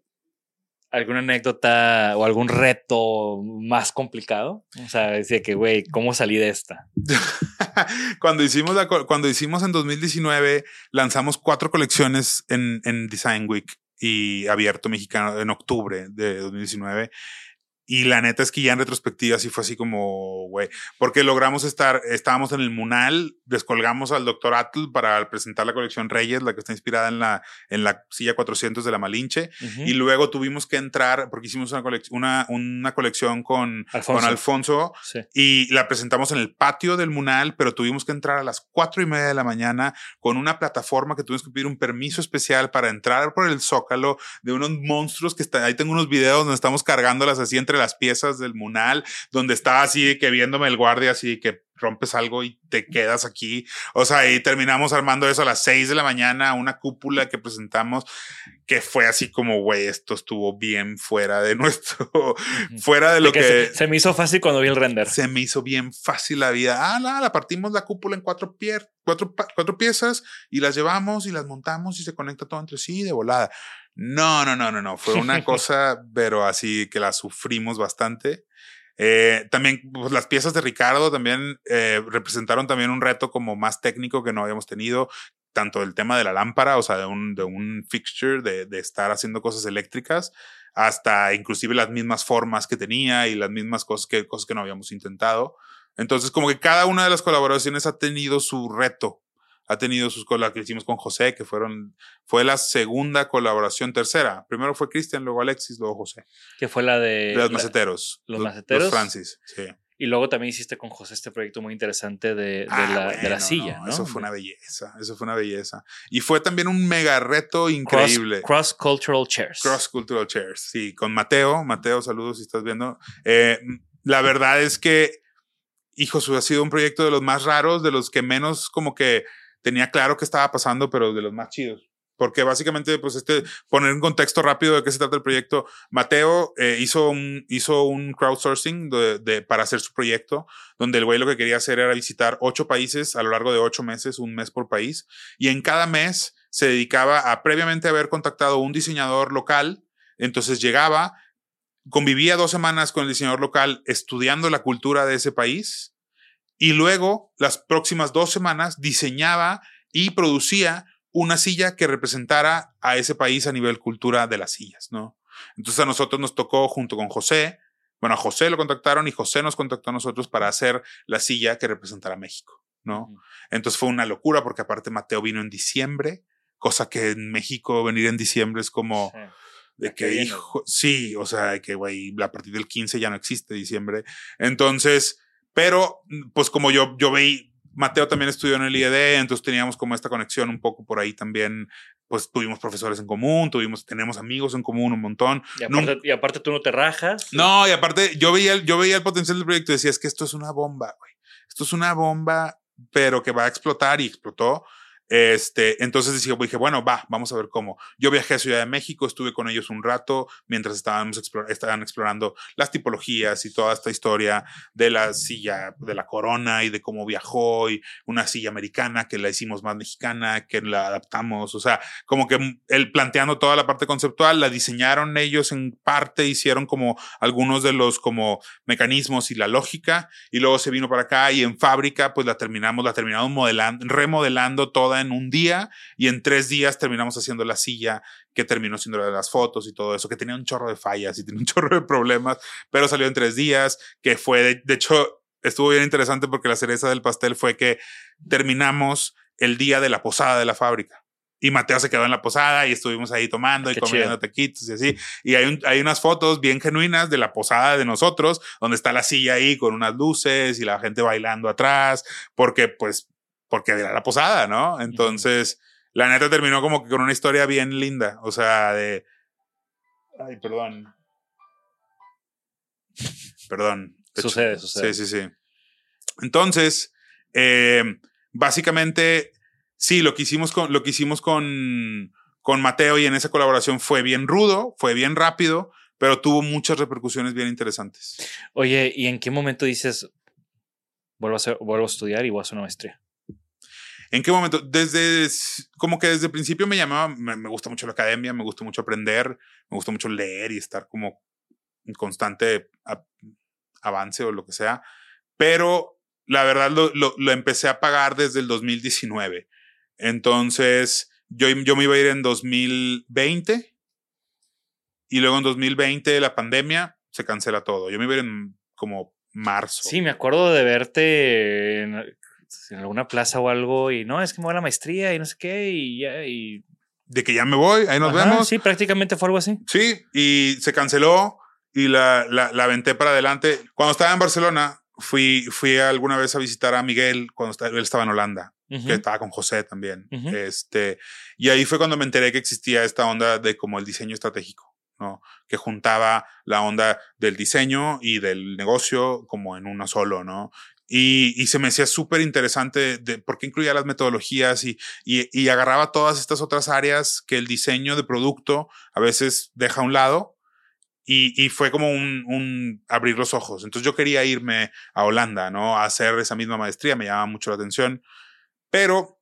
¿Alguna anécdota o algún reto más complicado? O sea, decía que, güey, ¿cómo salí de esta? cuando, hicimos la, cuando hicimos en 2019, lanzamos cuatro colecciones en, en Design Week y abierto mexicano en octubre de 2019. Y la neta es que ya en retrospectiva sí fue así como, güey, porque logramos estar, estábamos en el Munal, descolgamos al doctor Atl para presentar la colección Reyes, la que está inspirada en la, en la silla 400 de la Malinche. Uh -huh. Y luego tuvimos que entrar, porque hicimos una, colección, una, una colección con Alfonso, con Alfonso sí. y la presentamos en el patio del Munal, pero tuvimos que entrar a las cuatro y media de la mañana con una plataforma que tuvimos que pedir un permiso especial para entrar por el zócalo de unos monstruos que está, ahí tengo unos videos donde estamos cargándolas así entre las piezas del Munal, donde está así que viéndome el guardia así que rompes algo y te quedas aquí. O sea, y terminamos armando eso a las seis de la mañana, una cúpula que presentamos que fue así como, güey, esto estuvo bien fuera de nuestro, fuera de lo que... que se, se, me hizo fácil cuando vi el render. Se me hizo bien fácil la vida. Ah, la, la partimos la cúpula en cuatro, pie, cuatro, cuatro piezas y las llevamos y las montamos y se conecta todo entre sí de volada. No, no, no, no, no. Fue una cosa, pero así que la sufrimos bastante. Eh, también pues, las piezas de Ricardo también eh, representaron también un reto como más técnico que no habíamos tenido, tanto el tema de la lámpara, o sea, de un, de un fixture, de, de estar haciendo cosas eléctricas, hasta inclusive las mismas formas que tenía y las mismas cosas que, cosas que no habíamos intentado. Entonces, como que cada una de las colaboraciones ha tenido su reto ha tenido sus colaboraciones que hicimos con José, que fueron, fue la segunda colaboración, tercera. Primero fue Cristian, luego Alexis, luego José. Que fue la de... los maceteros. Los, los maceteros. Los Francis, sí. Y luego también hiciste con José este proyecto muy interesante de, de ah, la, bueno, de la silla, no, ¿no? Eso fue una belleza, eso fue una belleza. Y fue también un mega reto increíble. Cross, cross Cultural Chairs. Cross Cultural Chairs, sí, con Mateo. Mateo, saludos si estás viendo. Eh, la verdad es que, hijos, ha sido un proyecto de los más raros, de los que menos como que tenía claro qué estaba pasando, pero de los más chidos. Porque básicamente, pues, este, poner un contexto rápido de qué se trata el proyecto. Mateo eh, hizo, un, hizo un crowdsourcing de, de, para hacer su proyecto, donde el güey lo que quería hacer era visitar ocho países a lo largo de ocho meses, un mes por país. Y en cada mes se dedicaba a previamente haber contactado un diseñador local. Entonces llegaba, convivía dos semanas con el diseñador local estudiando la cultura de ese país y luego, las próximas dos semanas, diseñaba y producía una silla que representara a ese país a nivel cultura de las sillas, ¿no? Entonces a nosotros nos tocó junto con José, bueno, a José lo contactaron y José nos contactó a nosotros para hacer la silla que representara a México, ¿no? Entonces fue una locura porque aparte Mateo vino en diciembre, cosa que en México venir en diciembre es como... Sí de que, hijo, sí, o sea, de que, güey, a partir del 15 ya no existe diciembre. Entonces, pero, pues como yo, yo veí, Mateo también estudió en el IED, entonces teníamos como esta conexión un poco por ahí también. Pues tuvimos profesores en común, tuvimos, tenemos amigos en común un montón. Y aparte, y aparte tú no te rajas. No, y aparte yo veía, el- yo veía el potencial del proyecto y decía, es que esto es una bomba, güey. Esto es una bomba, pero que va a explotar y explotó. Este, entonces dije, dije, bueno, va, vamos a ver cómo. Yo viajé a Ciudad de México, estuve con ellos un rato mientras estábamos explor- estaban explorando las tipologías y toda esta historia de la silla, de la corona y de cómo viajó y una silla americana que la hicimos más mexicana, que la adaptamos. O sea, como que él planteando toda la parte conceptual, la diseñaron ellos en parte, hicieron como algunos de los como mecanismos y la lógica y luego se vino para acá y en fábrica pues la terminamos, la terminamos modelando, remodelando toda en un día y en tres días terminamos haciendo la silla que terminó siendo la de las fotos y todo eso, que tenía un chorro de fallas y tenía un chorro de problemas, pero salió en tres días, que fue, de, de hecho, estuvo bien interesante porque la cereza del pastel fue que terminamos el día de la posada de la fábrica. Y Mateo se quedó en la posada y estuvimos ahí tomando y Qué comiendo chido. taquitos y así. Y hay, un- hay unas fotos bien genuinas de la posada de nosotros, donde está la silla ahí con unas luces y la gente bailando atrás, porque pues, porque era la posada, ¿no? Entonces, la neta terminó como que con una historia bien linda. O sea, de... Ay, perdón. Perdón. Hecho, Sucede, sucede. Sí, sí, sí. Entonces, eh, básicamente, sí, lo que hicimos con, lo que hicimos con, con Mateo y en esa colaboración fue bien rudo, fue bien rápido, pero tuvo muchas repercusiones bien interesantes. Oye, ¿y en qué momento dices, vuelvo a, hacer, vuelvo a estudiar y voy a hacer una maestría? ¿En qué momento? Desde, como que desde el principio me llamaba, me, gusta mucho la academia, me gusta mucho aprender, me gusta mucho leer y estar como en constante avance o lo que sea, pero la verdad lo, lo, lo empecé a pagar desde el 2019. Entonces, yo, yo me iba a ir en 2020 y luego en 2020 la pandemia se cancela todo. Yo me iba a ir en como marzo. Sí, me acuerdo de verte en, en alguna plaza o algo y no, es que me voy a la maestría y no sé qué y ya. Y, De que ya me voy, ahí nos Ajá, vemos. Sí, prácticamente fue algo así. Sí, y se canceló y la, la, la aventé para adelante. Cuando estaba en Barcelona, fui, fui alguna vez a visitar a Miguel cuando estaba, él estaba en Holanda, Ujú. que estaba con José también. Ujú. este, y ahí fue cuando me enteré que existía esta onda de como el diseño estratégico, ¿no? Que juntaba la onda del diseño y del negocio como en uno solo, ¿no? Y, y se me hacía súper interesante de, porque incluía las metodologías y, y, agarraba todas estas otras áreas que el diseño de producto a veces deja a un lado y, y fue como un, un abrir los ojos. Entonces yo quería irme a Holanda, ¿no? A hacer esa misma maestría, me llamaba mucho la atención, pero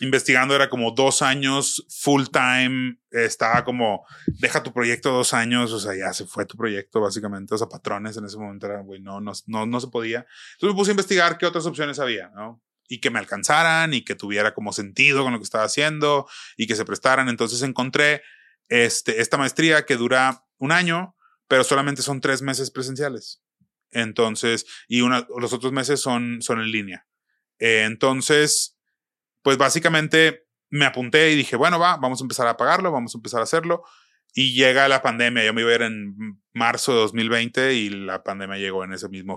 investigando era como dos años full time, estaba como, deja tu proyecto dos años, o sea, ya se fue tu proyecto básicamente, o sea, patrones en ese momento era, güey, no, no, no, no se podía. Entonces me puse a investigar qué otras opciones había, ¿no? Y que me alcanzaran y que tuviera como sentido con lo que estaba haciendo y que se prestaran. Entonces encontré este, esta maestría que dura un año, pero solamente son tres meses presenciales. Entonces, y una, los otros meses son, son en línea. Eh, entonces, pues básicamente me apunté y dije, bueno, va, vamos a empezar a pagarlo, vamos a empezar a hacerlo. Y llega la pandemia, yo me iba a ir en marzo de 2020 y la pandemia llegó en esa misma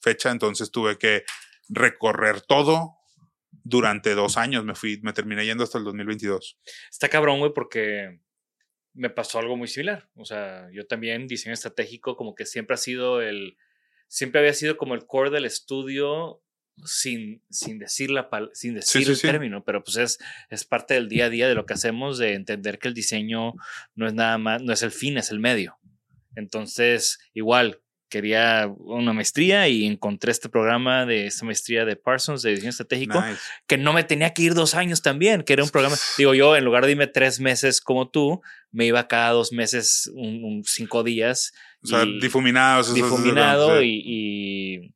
fecha, entonces tuve que recorrer todo durante dos años, me fui, me terminé yendo hasta el 2022. Está cabrón, güey, porque me pasó algo muy similar. O sea, yo también diseño estratégico como que siempre ha sido el, siempre había sido como el core del estudio sin, sin decir, la, sin decir sí, el sí. término, pero pues es, es parte del día a día de lo que hacemos, de entender que el diseño no es nada más, no es el fin, es el medio. Entonces, igual, quería una maestría y encontré este programa de esta maestría de Parsons de diseño estratégico Nice. que no me tenía que ir dos años también, que era un programa, digo yo, en lugar de irme tres meses como tú, me iba cada dos meses, un, un cinco días. O sea, difuminados. difuminado sí. y, y,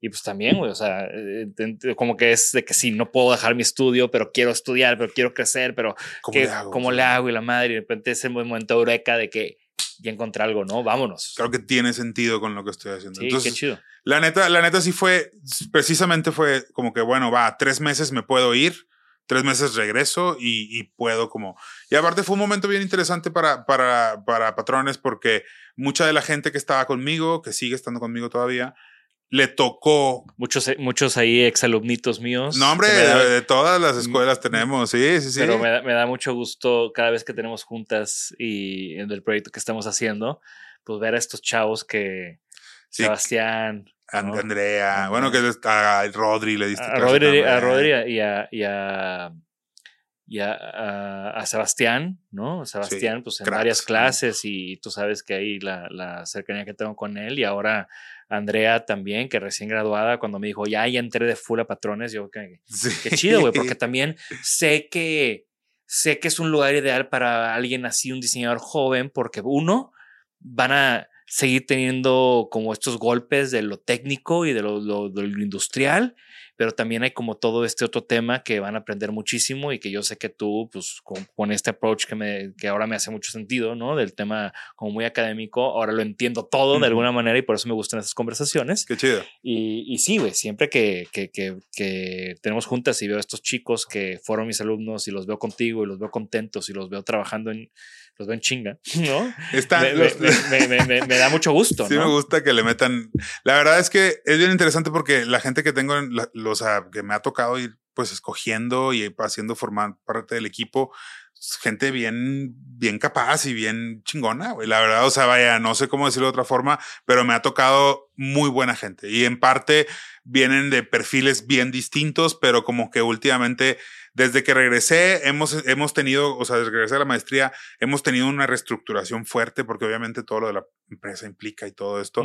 y pues también, güey, o sea, eh, ent- como que es de que sí, no puedo dejar mi estudio, pero quiero estudiar, pero quiero crecer, pero ¿Cómo ¿qué- le hago? ¿cómo le hago? Y la madre, y de repente ese momento eureka de que ya encontré algo, ¿no? Vámonos. Creo que tiene sentido con lo que estoy haciendo. sí, Entonces, qué chido. La neta, la neta sí fue, precisamente fue como que, bueno, va, tres meses me puedo ir, tres meses regreso y, y puedo como... Y aparte fue un momento bien interesante para, para, para patrones porque mucha de la gente que estaba conmigo, que sigue estando conmigo todavía, le tocó. Muchos, muchos ahí exalumnitos míos. No, hombre, da- de, todas las escuelas tenemos, sí, sí, sí. Pero me da, me da mucho gusto cada vez que tenemos juntas y en el proyecto que estamos haciendo, pues ver a estos chavos que Sí. Sebastián, And- ¿no? Andrea, bueno, que está Rodri le diste a Rodri, a. Rodri y a, y a, y a- a- a Sebastián, ¿no? Sebastián, pues en cracks, varias ¿no? clases y tú sabes que ahí la, la cercanía que tengo con él y ahora Andrea también, que recién graduada, cuando me dijo, ya, ya entré de full a patrones, yo, Sí. Qué chido, güey, porque también sé que sé que es un lugar ideal para alguien así, un diseñador joven, porque uno, van a seguir teniendo como estos golpes de lo técnico y de lo, lo- de lo industrial, pero también hay como todo este otro tema que van a aprender muchísimo y que yo sé que tú, pues con, con este approach que, me, que ahora me hace mucho sentido, ¿no? Del tema como muy académico, ahora lo entiendo todo de alguna manera y por eso me gustan esas conversaciones. Qué chido. Y, y sí, güey, siempre que, que, que, que tenemos juntas y veo a estos chicos que fueron mis alumnos y los veo contigo y los veo contentos y los veo trabajando en, los veo en chinga, ¿no? Está, me, los- me- me- me- me- me da mucho gusto, Sí ¿no? me gusta que le metan. La verdad es que es bien interesante porque la gente que tengo, en la- los que me ha tocado ir pues escogiendo y haciendo formar parte del equipo, gente bien, bien capaz y bien chingona, güey. La verdad, o sea, vaya, no sé cómo decirlo de otra forma, pero me ha tocado muy buena gente y en parte vienen de perfiles bien distintos, pero como que últimamente desde que regresé hemos, hemos tenido, o sea, desde que regresé a la maestría, hemos tenido una reestructuración fuerte porque obviamente todo lo de la empresa implica y todo esto,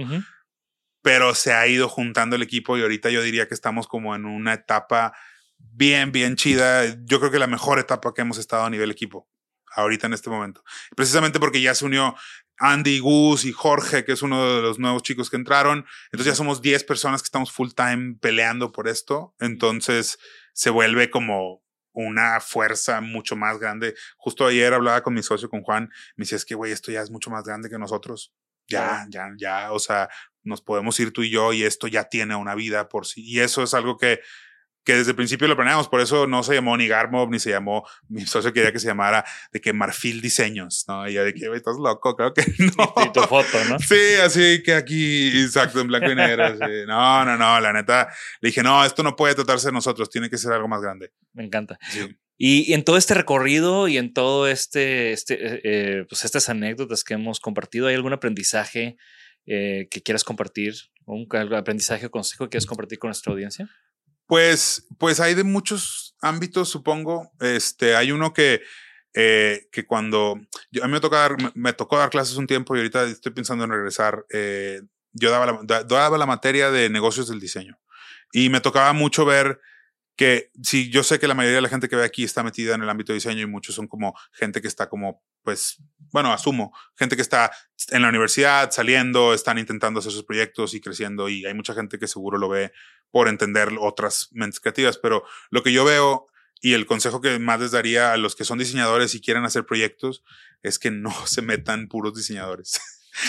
pero se ha ido juntando el equipo y ahorita yo diría que estamos como en una etapa bien, bien chida. Yo creo que la mejor etapa que hemos estado a nivel equipo ahorita en este momento. Precisamente porque ya se unió Andy, Gus y Jorge, que es uno de los nuevos chicos que entraron. Entonces ya somos 10 personas que estamos full time peleando por esto. Entonces se vuelve como una fuerza mucho más grande. Justo ayer hablaba con mi socio, con Juan, me decía, es que, güey, esto ya es mucho más grande que nosotros. Ya, ya, ya, o sea, nos podemos ir tú y yo y esto ya tiene una vida por sí. Y eso es algo que, que desde el principio lo planeamos, por eso no se llamó ni Garmob, ni se llamó, mi socio quería que se llamara de que Marfil Diseños, ¿no? Y yo de que, estás loco, creo que no. Y tu foto, ¿no? Sí, así que aquí, exacto, en blanco y negro. así. No, no, no, la neta, le dije, no, esto no puede tratarse de nosotros, tiene que ser algo más grande. Me encanta. Sí. Y, y en todo este recorrido y en todo este, este eh, eh, pues estas anécdotas que hemos compartido, ¿hay algún aprendizaje eh, que quieras compartir? ¿Un aprendizaje o consejo que quieras compartir con nuestra audiencia? Pues, pues hay de muchos ámbitos, supongo. Este, hay uno que, eh, que cuando a mí me, tocó dar clases un tiempo y ahorita estoy pensando en regresar. eh, yo daba la materia de negocios del diseño y me tocaba mucho ver que sí, yo sé que la mayoría de la gente que ve aquí está metida en el ámbito de diseño y muchos son como gente que está como, pues, bueno, asumo, gente que está en la universidad, saliendo, están intentando hacer sus proyectos y creciendo y hay mucha gente que seguro lo ve por entender otras mentes creativas, pero lo que yo veo y el consejo que más les daría a los que son diseñadores y quieren hacer proyectos es que no se metan puros diseñadores.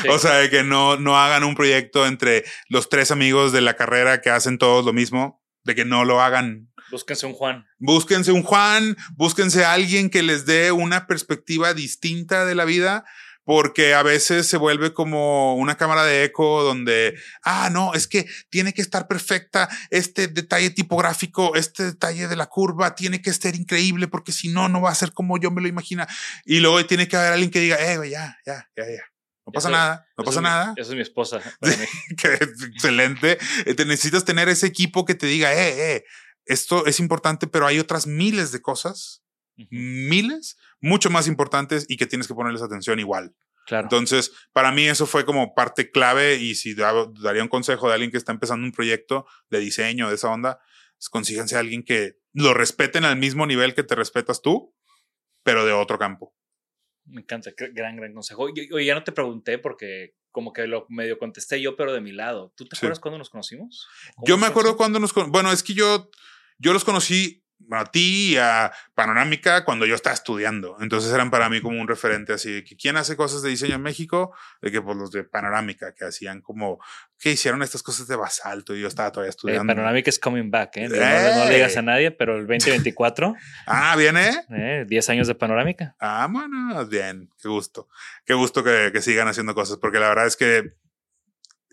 Sí. O sea, de que no, no hagan un proyecto entre los tres amigos de la carrera que hacen todos lo mismo, de que no lo hagan. Búsquense un Juan. Búsquense un Juan, búsquense a alguien que les dé una perspectiva distinta de la vida, porque a veces se vuelve como una cámara de eco donde, ah, no, es que tiene que estar perfecta, este detalle tipográfico, este detalle de la curva tiene que ser increíble, porque si no, no va a ser como yo me lo imagino. Y luego tiene que haber alguien que diga, eh, ya, ya, ya, ya. No pasa Eso- nada, no pasa es nada. Eso es mi esposa. para mí. que excelente. Eh, Te necesitas tener ese equipo que te diga, eh, eh, esto es importante, pero hay otras miles de cosas, Ujú, miles, mucho más importantes y que tienes que ponerles atención igual. Claro. Entonces, para mí eso fue como parte clave y si da- daría un consejo de alguien que está empezando un proyecto de diseño, de esa onda, pues consíganse a alguien que lo respeten al mismo nivel que te respetas tú, pero de otro campo. Me encanta, gran, gran consejo. Oye, oye, ya no te pregunté porque como que lo medio contesté yo, pero de mi lado. ¿Tú te Sí. acuerdas cuándo nos conocimos? ¿Cómo Yo me acuerdo cuando nos... con- Bueno, es que yo, yo los conocí a ti y a Panorámica cuando yo estaba estudiando. Entonces eran para mí como un referente así de que quién hace cosas de diseño en México, de que pues los de Panorámica que hacían como que hicieron estas cosas de basalto y yo estaba todavía Eh, estudiando. Panoramic is coming back, ¿eh? No, no- no le digas a nadie, pero el 2024, Ah, viene. eh, 10 años de Panorámica. Ah, bueno, bien, qué gusto. Qué gusto que, que sigan haciendo cosas, porque la verdad es que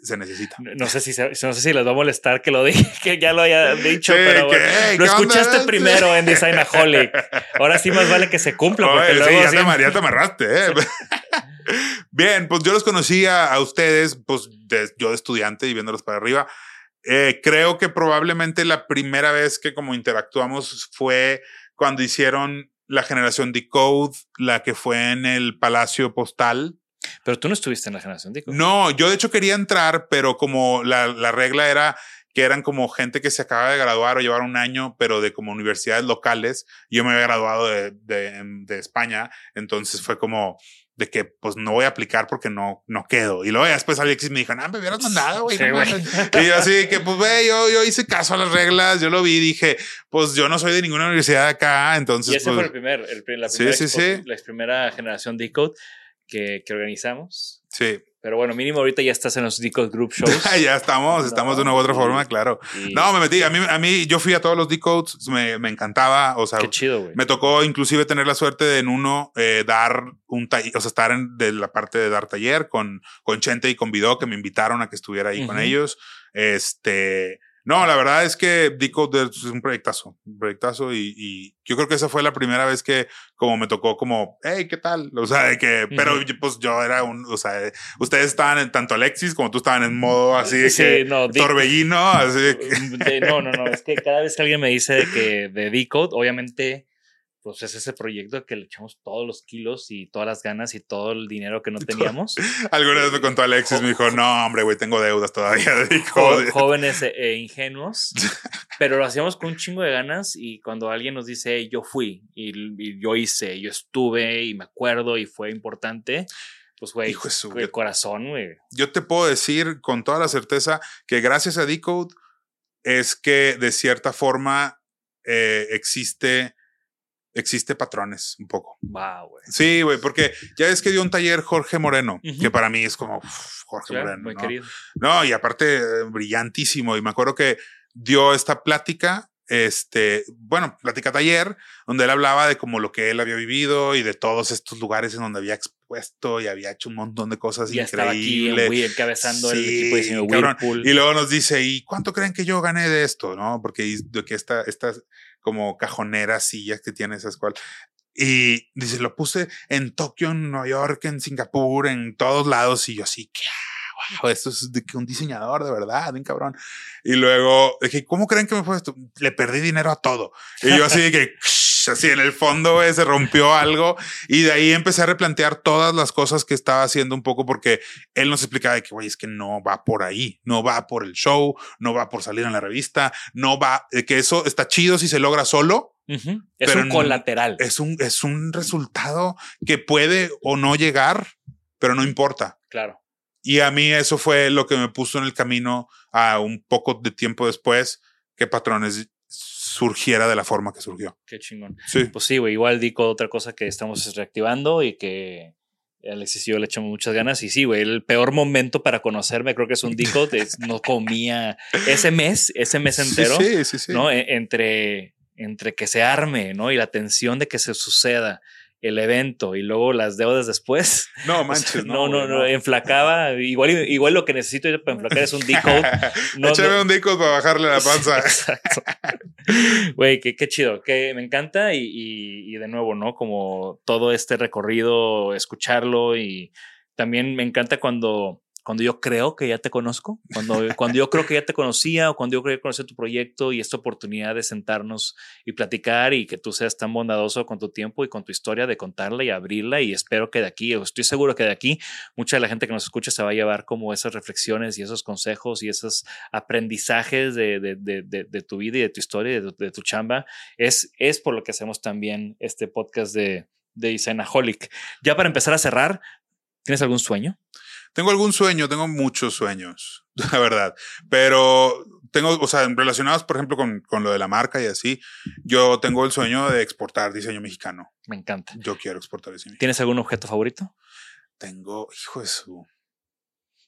se necesita. No sé si se- no sé si les va a molestar que lo dije, que ya lo haya dicho, Sí, pero bueno, lo ¿qué onda? escuchaste primero en Designaholic. Ahora sí más vale que se cumpla porque Oye, sí, luego ya, te, amar- ya te amarraste. ¿eh? Bien, pues yo los conocía a ustedes, pues de- yo de estudiante y viéndolos para arriba. Eh, creo que probablemente la primera vez que como interactuamos fue cuando hicieron la generación Decode, la que fue en el Palacio Postal. Pero tú no estuviste en la generación Dico. No, yo de hecho quería entrar, pero como la, la regla era que eran como gente que se acaba de graduar o llevar un año, pero de como universidades locales. Yo me había graduado de, de, de España, entonces fue como de que pues no voy a aplicar porque no, no quedo. Y luego después Alexis me dijo, no, me hubieras mandado, güey. Sí, no güey. mames". y yo así que, pues, güey, yo, yo hice caso a las reglas, yo lo vi, dije, pues yo no soy de ninguna universidad acá, entonces... Y ese pues, fue el primer, el, la, primera sí, sí. la primera generación Decode que, que organizamos. Sí, Pero bueno, mínimo ahorita ya estás en los Decode Group Shows. ya estamos, estamos de una u otra forma, claro. y- No, me metí. A mí, a mí, yo fui a todos los decodes, me, me encantaba. O sea, Qué chido, güey. me tocó inclusive tener la suerte de en uno eh, dar un taller, o sea, estar en de la parte de dar taller con, con Chente y con Vidó, que me invitaron a que estuviera ahí con ellos. Este, no, la verdad es que Decode es un proyectazo, un proyectazo y, y yo creo que esa fue la primera vez que como me tocó como, hey, ¿qué tal? O sea, de que, pero pues yo era un, o sea, ustedes estaban en, tanto Alexis como tú estaban en modo así de Sí, que no, torbellino, así de que, De- no, no, no. Es que cada vez que alguien me dice de que de Decode, obviamente, pues es ese proyecto que le echamos todos los kilos y todas las ganas y todo el dinero que no teníamos. Alguna vez me contó Alexis, me dijo, no, hombre, güey, tengo deudas todavía. Jo- Decode". jóvenes e, e ingenuos, pero lo hacíamos con un chingo de ganas y cuando alguien nos dice, "Hey, yo fui y, y yo hice, yo estuve y me acuerdo y fue importante, pues güey, el corazón, güey. Yo te puedo decir con toda la certeza que gracias a Decode es que de cierta forma eh, existe, existe patrones un poco. Wow, güey. Sí, güey, porque ya ves que dio un taller Jorge Moreno, que para mí es como uf, Jorge Claro, Moreno. muy ¿no? querido. No, y aparte eh, brillantísimo. Y me acuerdo que dio esta plática, este, bueno, plática taller, donde él hablaba de como lo que él había vivido y de todos estos lugares en donde había expuesto y había hecho un montón de cosas aquí en increíbles. Wii, encabezando el Sí, equipo de diseño cabrón. Whirlpool. Y luego nos dice, ¿y cuánto creen que yo gané de esto? ¿No? Porque y- de que esta, estas como cajoneras, sillas que tiene esas cual. Y dice, lo puse en Tokio, en Nueva York, en Singapur, en todos lados. Y yo así, que wow, esto es de que un diseñador de verdad, un cabrón. Y luego dije, ¿cómo creen que me fue esto? Le perdí dinero a todo. Y yo así de que, así en el fondo güey, se rompió algo. Y de ahí empecé a replantear todas las cosas que estaba haciendo un poco porque él nos explicaba de que, güey, es que no va por ahí, no va por el show, no va por salir en la revista, no va, de que eso está chido si se logra solo. Ujú. Es pero un no- colateral. Es un, es un resultado que puede o no llegar, pero no importa. Claro. Y a mí eso fue lo que me puso en el camino a un poco de tiempo después que Patrones surgiera de la forma que surgió. Qué chingón. Sí. Pues sí, güey. Igual Dico, otra cosa que estamos reactivando y que Alexis y yo le echamos muchas ganas. Y sí, güey, el peor momento para conocerme creo que es un Dico. de- no comía ese mes, ese mes entero, Sí, sí, sí. sí. ¿no? E- Entre, entre que se arme, ¿no? Y la tensión de que se suceda el evento y luego las deudas después. No manches, no. no, no, güey, no, enflacaba. Igual, igual lo que necesito yo para enflacar es un decode. No, Échame no- un disco para bajarle la panza. Exacto. Güey, qué, qué chido, que me encanta y, y- y de nuevo, ¿no? Como todo este recorrido, escucharlo y también me encanta cuando, cuando yo creo que ya te conozco, cuando, cuando yo creo que ya te conocía o cuando yo creo que conocía tu proyecto y esta oportunidad de sentarnos y platicar y que tú seas tan bondadoso con tu tiempo y con tu historia de contarla y abrirla y espero que de aquí, estoy seguro que de aquí, mucha de la gente que nos escucha se va a llevar como esas reflexiones y esos consejos y esos aprendizajes de, de, de, de, tu vida y de tu historia y de, tu- chamba. Es, es por lo que hacemos también este podcast de, de Designaholic. Ya para empezar a cerrar, ¿tienes algún sueño? Tengo algún sueño, tengo muchos sueños, la verdad. Pero tengo, o sea, relacionados, por ejemplo, con, con lo de la marca y así, yo tengo el sueño de exportar diseño mexicano. Me encanta. Yo quiero exportar diseño mexicano. ¿Tienes algún objeto favorito? Tengo, hijo de su.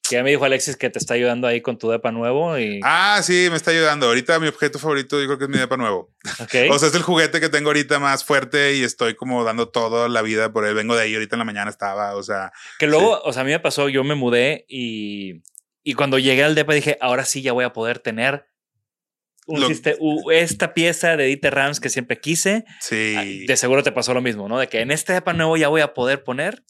Que ya me dijo Alexis que te está ayudando ahí con tu depa nuevo y... Ah, sí, me está ayudando. Ahorita mi objeto favorito, yo creo que es mi depa nuevo. ok. O sea, es el juguete que tengo ahorita más fuerte y estoy como dando toda la vida por él. Vengo de ahí, ahorita en la mañana estaba, o sea, Que luego, o sea, a mí me pasó, yo me mudé y Y cuando llegué al depa dije, ahora sí ya voy a poder tener un Lo- siste- u- esta pieza de Dieter Rams que siempre quise. Sí. Ah, De seguro te pasó lo mismo, ¿no? De que en este depa nuevo ya voy a poder poner.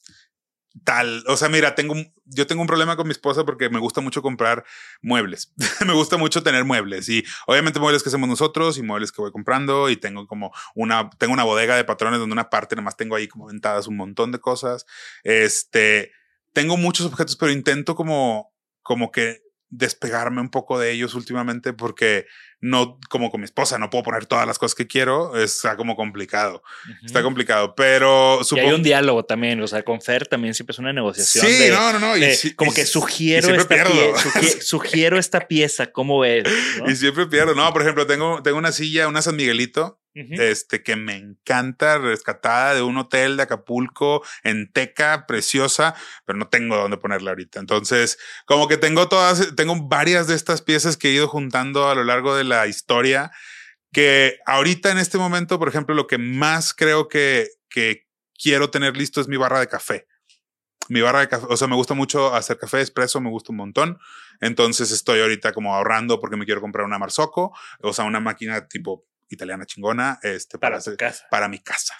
Tal. O sea, mira, tengo yo tengo un problema con mi esposa porque me gusta mucho comprar muebles. me gusta mucho tener muebles y obviamente muebles que hacemos nosotros y muebles que voy comprando y tengo como una tengo una bodega de patrones donde una parte nada más tengo ahí como ventadas un montón de cosas. Este, tengo muchos objetos, pero intento como como que despegarme un poco de ellos últimamente porque no como con mi esposa no puedo poner todas las cosas que quiero, está como complicado. Está complicado, pero Y hay supongo un diálogo también, o sea, con Fer también siempre es una negociación. Sí, de- no, no, no. y de como y que sugiero esta, pie- sugi- sugiero esta pieza, ¿cómo ves? ¿no? Y siempre pierdo. No, por ejemplo, tengo, tengo una silla, una San Miguelito, Ujú. este, que me encanta, rescatada de un hotel de Acapulco, en Teca, preciosa, pero no tengo dónde ponerla ahorita. Entonces, como que tengo todas, tengo varias de estas piezas que he ido juntando a lo largo de la historia, que ahorita en este momento, por ejemplo, lo que más creo que, que quiero tener listo es mi barra de café. Mi barra de café, o sea, me gusta mucho hacer café expreso, me gusta un montón. Entonces estoy ahorita como ahorrando porque me quiero comprar una Marzocco, o sea, una máquina tipo italiana chingona, este, Para para, hacer- casa. para mi casa.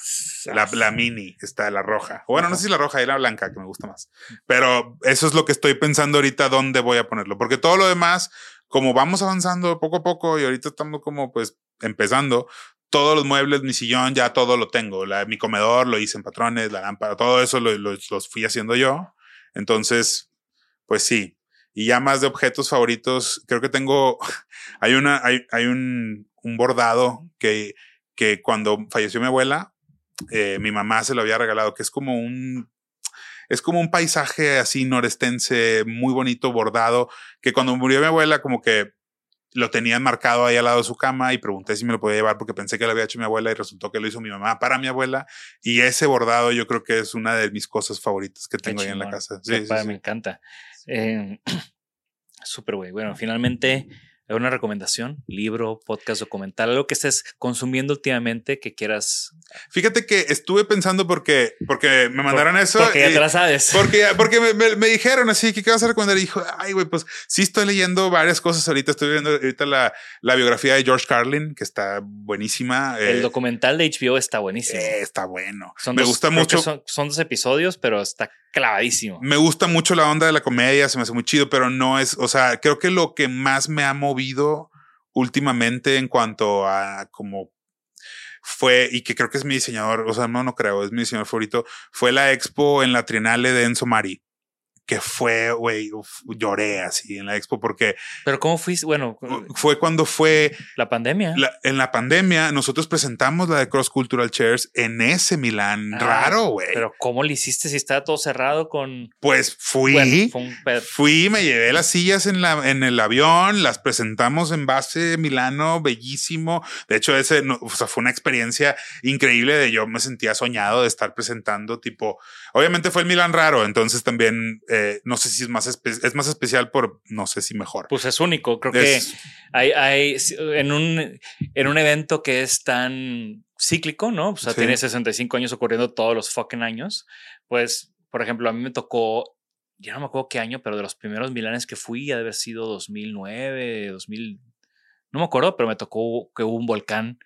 La, la mini, está la roja. Bueno, no sé si la roja y la blanca, que me gusta más. Pero eso es lo que estoy pensando ahorita, dónde voy a ponerlo. Porque todo lo demás, como vamos avanzando poco a poco y ahorita estamos como pues empezando, todos los muebles, mi sillón, ya todo lo tengo. La, mi comedor lo hice en patrones, la lámpara, todo eso lo- lo- los fui haciendo yo. Entonces, pues sí. Y ya más de objetos favoritos, creo que tengo, hay una, hay, hay un, un bordado que, que cuando falleció mi abuela, eh, mi mamá se lo había regalado, que es como un, es como un paisaje así norestense, muy bonito, bordado, que cuando murió mi abuela, como que lo tenían marcado ahí al lado de su cama y pregunté si me lo podía llevar porque pensé que lo había hecho mi abuela y resultó que lo hizo mi mamá para mi abuela. Y ese bordado yo creo que es una de mis cosas favoritas que tengo ahí en la casa. Sí, sí. Me encanta. Eh, Súper, güey. Bueno, finalmente, una recomendación, libro, podcast, documental, algo que estés consumiendo últimamente que quieras. Fíjate que estuve pensando porque, porque me mandaron eso. Porque ya te la sabes. Porque, porque me, me- me dijeron así que qué vas a recomendar. Y dijo, ay, güey, pues sí estoy leyendo varias cosas ahorita. Estoy viendo ahorita la, la biografía de George Carlin, que está buenísima. El eh, documental de HBO está buenísimo. eh, está bueno. Son me dos- gusta mucho. Son, son dos episodios, pero está clavadísimo. Me gusta mucho la onda de la comedia, se me hace muy chido, pero no es, o sea, creo que lo que más me ha movido últimamente en cuanto a como fue, y que creo que es mi diseñador, o sea, no, no creo, es mi diseñador favorito, fue la expo en la Trienale de Enzo Mari, que fue, güey, lloré así en la expo porque Pero ¿cómo fuiste? Bueno, fue cuando fue la pandemia. la- en la pandemia, nosotros presentamos la de Cross Cultural Chairs en ese Milán Ah, raro, güey. Pero ¿cómo le hiciste si estaba todo cerrado con... Pues fui. Bueno, fue. Fui, me llevé las sillas en, la, en el avión, las presentamos en base Milano, bellísimo. De hecho, ese no- o sea, fue una experiencia increíble de yo me sentía soñado de estar presentando tipo, obviamente fue el Milán raro, entonces también eh, no sé si es más, es más especial por, no sé si mejor. Pues es único. Creo Es- que hay, hay en un, en un evento que es tan cíclico, ¿no? O sea, Sí. tiene 65 años ocurriendo todos los fucking años. Pues, por ejemplo, a mí me tocó, ya no me acuerdo qué año, pero de los primeros Milanes que fui, ha de haber sido 2009, 2000, no me acuerdo, pero me tocó que hubo un volcán.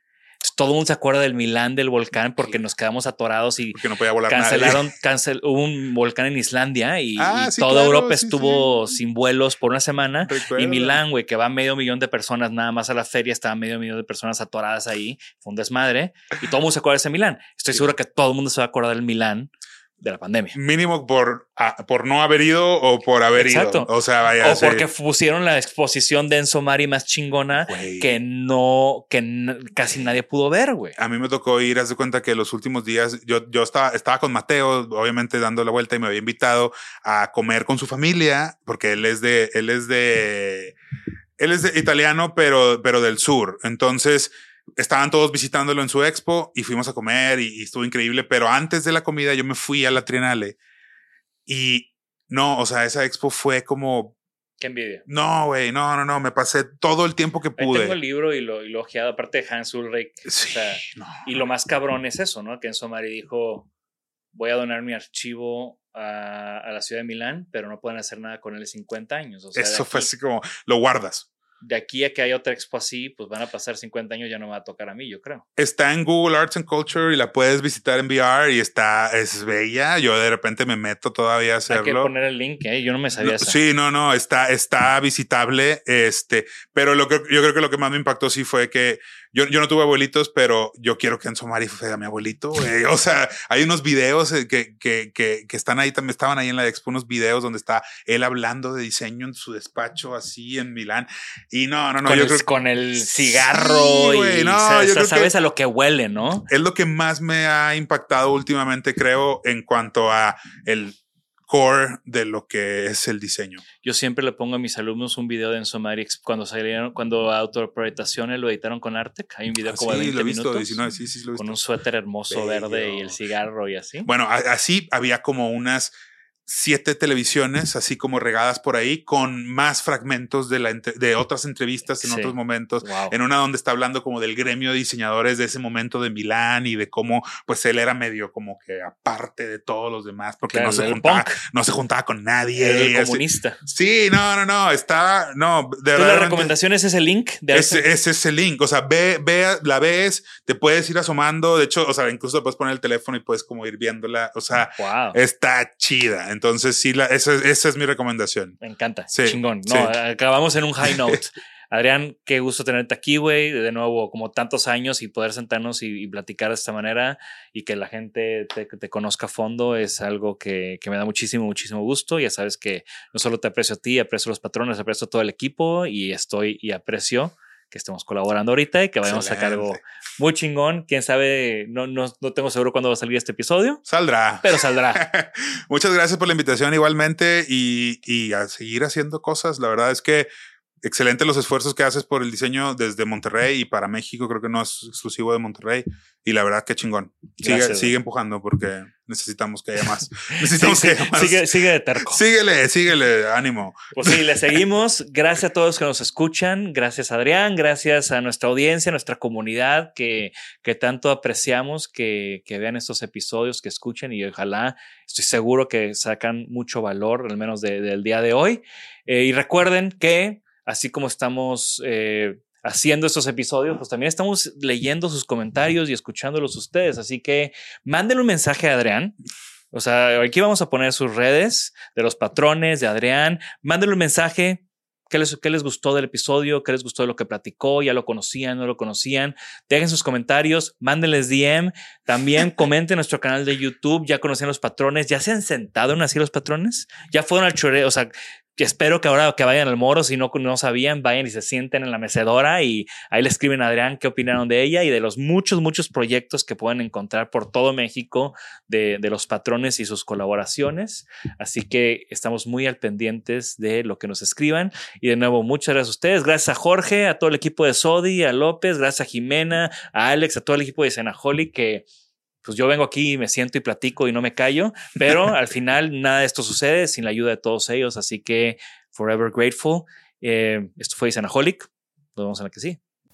Todo el mundo se acuerda del Milán del volcán porque nos quedamos atorados y porque no podía volar cancelaron, cancel, hubo un volcán en Islandia y, Ah, y sí, toda claro, Europa sí, estuvo sin vuelos por una semana. Recuerdo. Y Milán, güey, que va medio millón de personas nada más a la feria, estaba medio millón de personas atoradas ahí. Fue un desmadre. Y todo el mundo se acuerda de ese Milán. Estoy seguro que todo el mundo se va a acordar del Milán de la pandemia. Mínimo por, por no haber ido o por haber Exacto. ido. O sea, vaya. o sí. porque pusieron la exposición de Enzo Mari más chingona Güey. que no, que casi nadie pudo ver, güey. A mí me tocó ir, haz de cuenta que los últimos días yo, yo estaba, estaba con Mateo, obviamente dando la vuelta y me había invitado a comer con su familia, porque él es de, él es de, él es de italiano, pero, pero del sur. Entonces estaban todos visitándolo en su expo y fuimos a comer y, y estuvo increíble. Pero antes de la comida yo me fui a la Trienale y no, o sea, esa expo fue como, Qué envidia. no, güey, no, no, no, me pasé todo el tiempo que Ahí pude. tengo el libro y lo, y lo ojeado, aparte de Hans Ulrich. o Sí, sea, no. Y lo más cabrón es eso, ¿no? Que Enzo Mari dijo, voy a donar mi archivo a, a la ciudad de Milán, pero no pueden hacer nada con él en 50 años. O sea, Eso fue aquí- así como, lo guardas. De aquí a que haya otra expo así, pues van a pasar 50 años, ya no me va a tocar a mí, yo creo. Está en Google Arts and Culture y la puedes visitar en VR y está, es bella. Yo de repente me meto todavía a Hay que hacerlo. poner el link, ¿eh? yo no me sabía No, eso. Sí, no, no, está, está visitable. Este, pero lo que yo creo que lo que más me impactó sí fue que yo, yo no tuve abuelitos, pero yo quiero que Enzo Mari sea mi abuelito. O sea, hay unos videos eh, que, que, que, que están ahí, también estaban ahí en la expo, unos videos donde está él hablando de diseño en su despacho, así en Milán. Y no, no, no, con, yo el, creo con el cigarro y no, sabes a lo que huele, ¿no? es lo que más me ha impactado últimamente, creo, en cuanto a el core de lo que es el diseño. Yo siempre le pongo a mis alumnos un video de Enzo Marix cuando salieron, cuando autoprojetaciones lo editaron con Artec. Hay un video como de Ah, sí, 20 lo he visto, minutos 19, sí, sí, lo he visto. con un suéter hermoso Bello. verde y el cigarro y así. Bueno, así había como unas siete televisiones, así como regadas por ahí, con más fragmentos de, la, entre- de otras entrevistas en Sí. otros momentos. Wow. En una donde está hablando como del gremio de diseñadores de ese momento de Milán y de cómo pues él era medio como que aparte de todos los demás porque Claro, no, se juntaba, punk. no se juntaba con nadie. El comunista. Sí, no, no, no, está, no, de Entonces, la verdad. recomendación es ese link de Ese, ese es el link. O sea, ve, ve, la ves, te puedes ir asomando. De hecho, o sea, incluso puedes poner el teléfono y puedes como ir viéndola. O sea, Wow. está chida. Entonces, sí, la, esa, esa es mi recomendación. Me encanta. Sí, Chingón. No, sí. acabamos en un high note. Adrián, qué gusto tenerte aquí, güey. De nuevo, como tantos años y poder sentarnos y, y platicar de esta manera y que la gente te, te conozca a fondo es algo que, que me da muchísimo, muchísimo gusto. Ya sabes que no solo te aprecio a ti, aprecio a los patrones, aprecio a todo el equipo y estoy y aprecio que estemos colaborando ahorita y que vayamos a sacar algo muy chingón. Quién sabe, no, no, no tengo seguro cuándo va a salir este episodio, Saldrá. pero saldrá. Muchas gracias por la invitación igualmente y, y a seguir haciendo cosas. La verdad es que excelente los esfuerzos que haces por el diseño desde Monterrey y para México. Creo que no es exclusivo de Monterrey. Y la verdad que chingón. Sigue, Gracias, sigue empujando porque necesitamos que haya más. Necesitamos sí, que haya más. sigue, sigue de terco. Síguele, síguele, ánimo. Pues sí, le seguimos. Gracias a todos que nos escuchan. Gracias, Adrián. Gracias a nuestra audiencia, a nuestra comunidad que, que tanto apreciamos que, que vean estos episodios, que escuchen y ojalá, estoy seguro que sacan mucho valor, al menos de- del día de hoy. Eh, y recuerden que, así como estamos eh, haciendo estos episodios, pues también estamos leyendo sus comentarios y escuchándolos ustedes. Así que mándenle un mensaje a Adrián. O sea, aquí vamos a poner sus redes de los patrones, de Adrián. Mándenle un mensaje. ¿Qué les, ¿Qué les gustó del episodio? ¿Qué les gustó de lo que platicó? ¿Ya lo conocían? ¿No lo conocían? Dejen sus comentarios, mándenles DM. También comenten en nuestro canal de YouTube. ¿Ya conocían los patrones? ¿Ya se han sentado en así los patrones? ¿Ya fueron al chore? O sea, espero que ahora que vayan al moro, si no, no sabían, vayan y se sienten en la mecedora y ahí le escriben a Adrián qué opinaron de ella y de los muchos, muchos proyectos que pueden encontrar por todo México de, de los patrones y sus colaboraciones. Así que estamos muy al pendientes de lo que nos escriban. Y de nuevo, muchas gracias a ustedes. Gracias a Jorge, a todo el equipo de Sodi, a López, gracias a Jimena, a Alex, a todo el equipo de Senaholic que pues yo vengo aquí y me siento y platico y no me callo, pero al final nada de esto sucede sin la ayuda de todos ellos, así que forever grateful. Eh, esto fue Isanaholic, nos vemos en la que sí.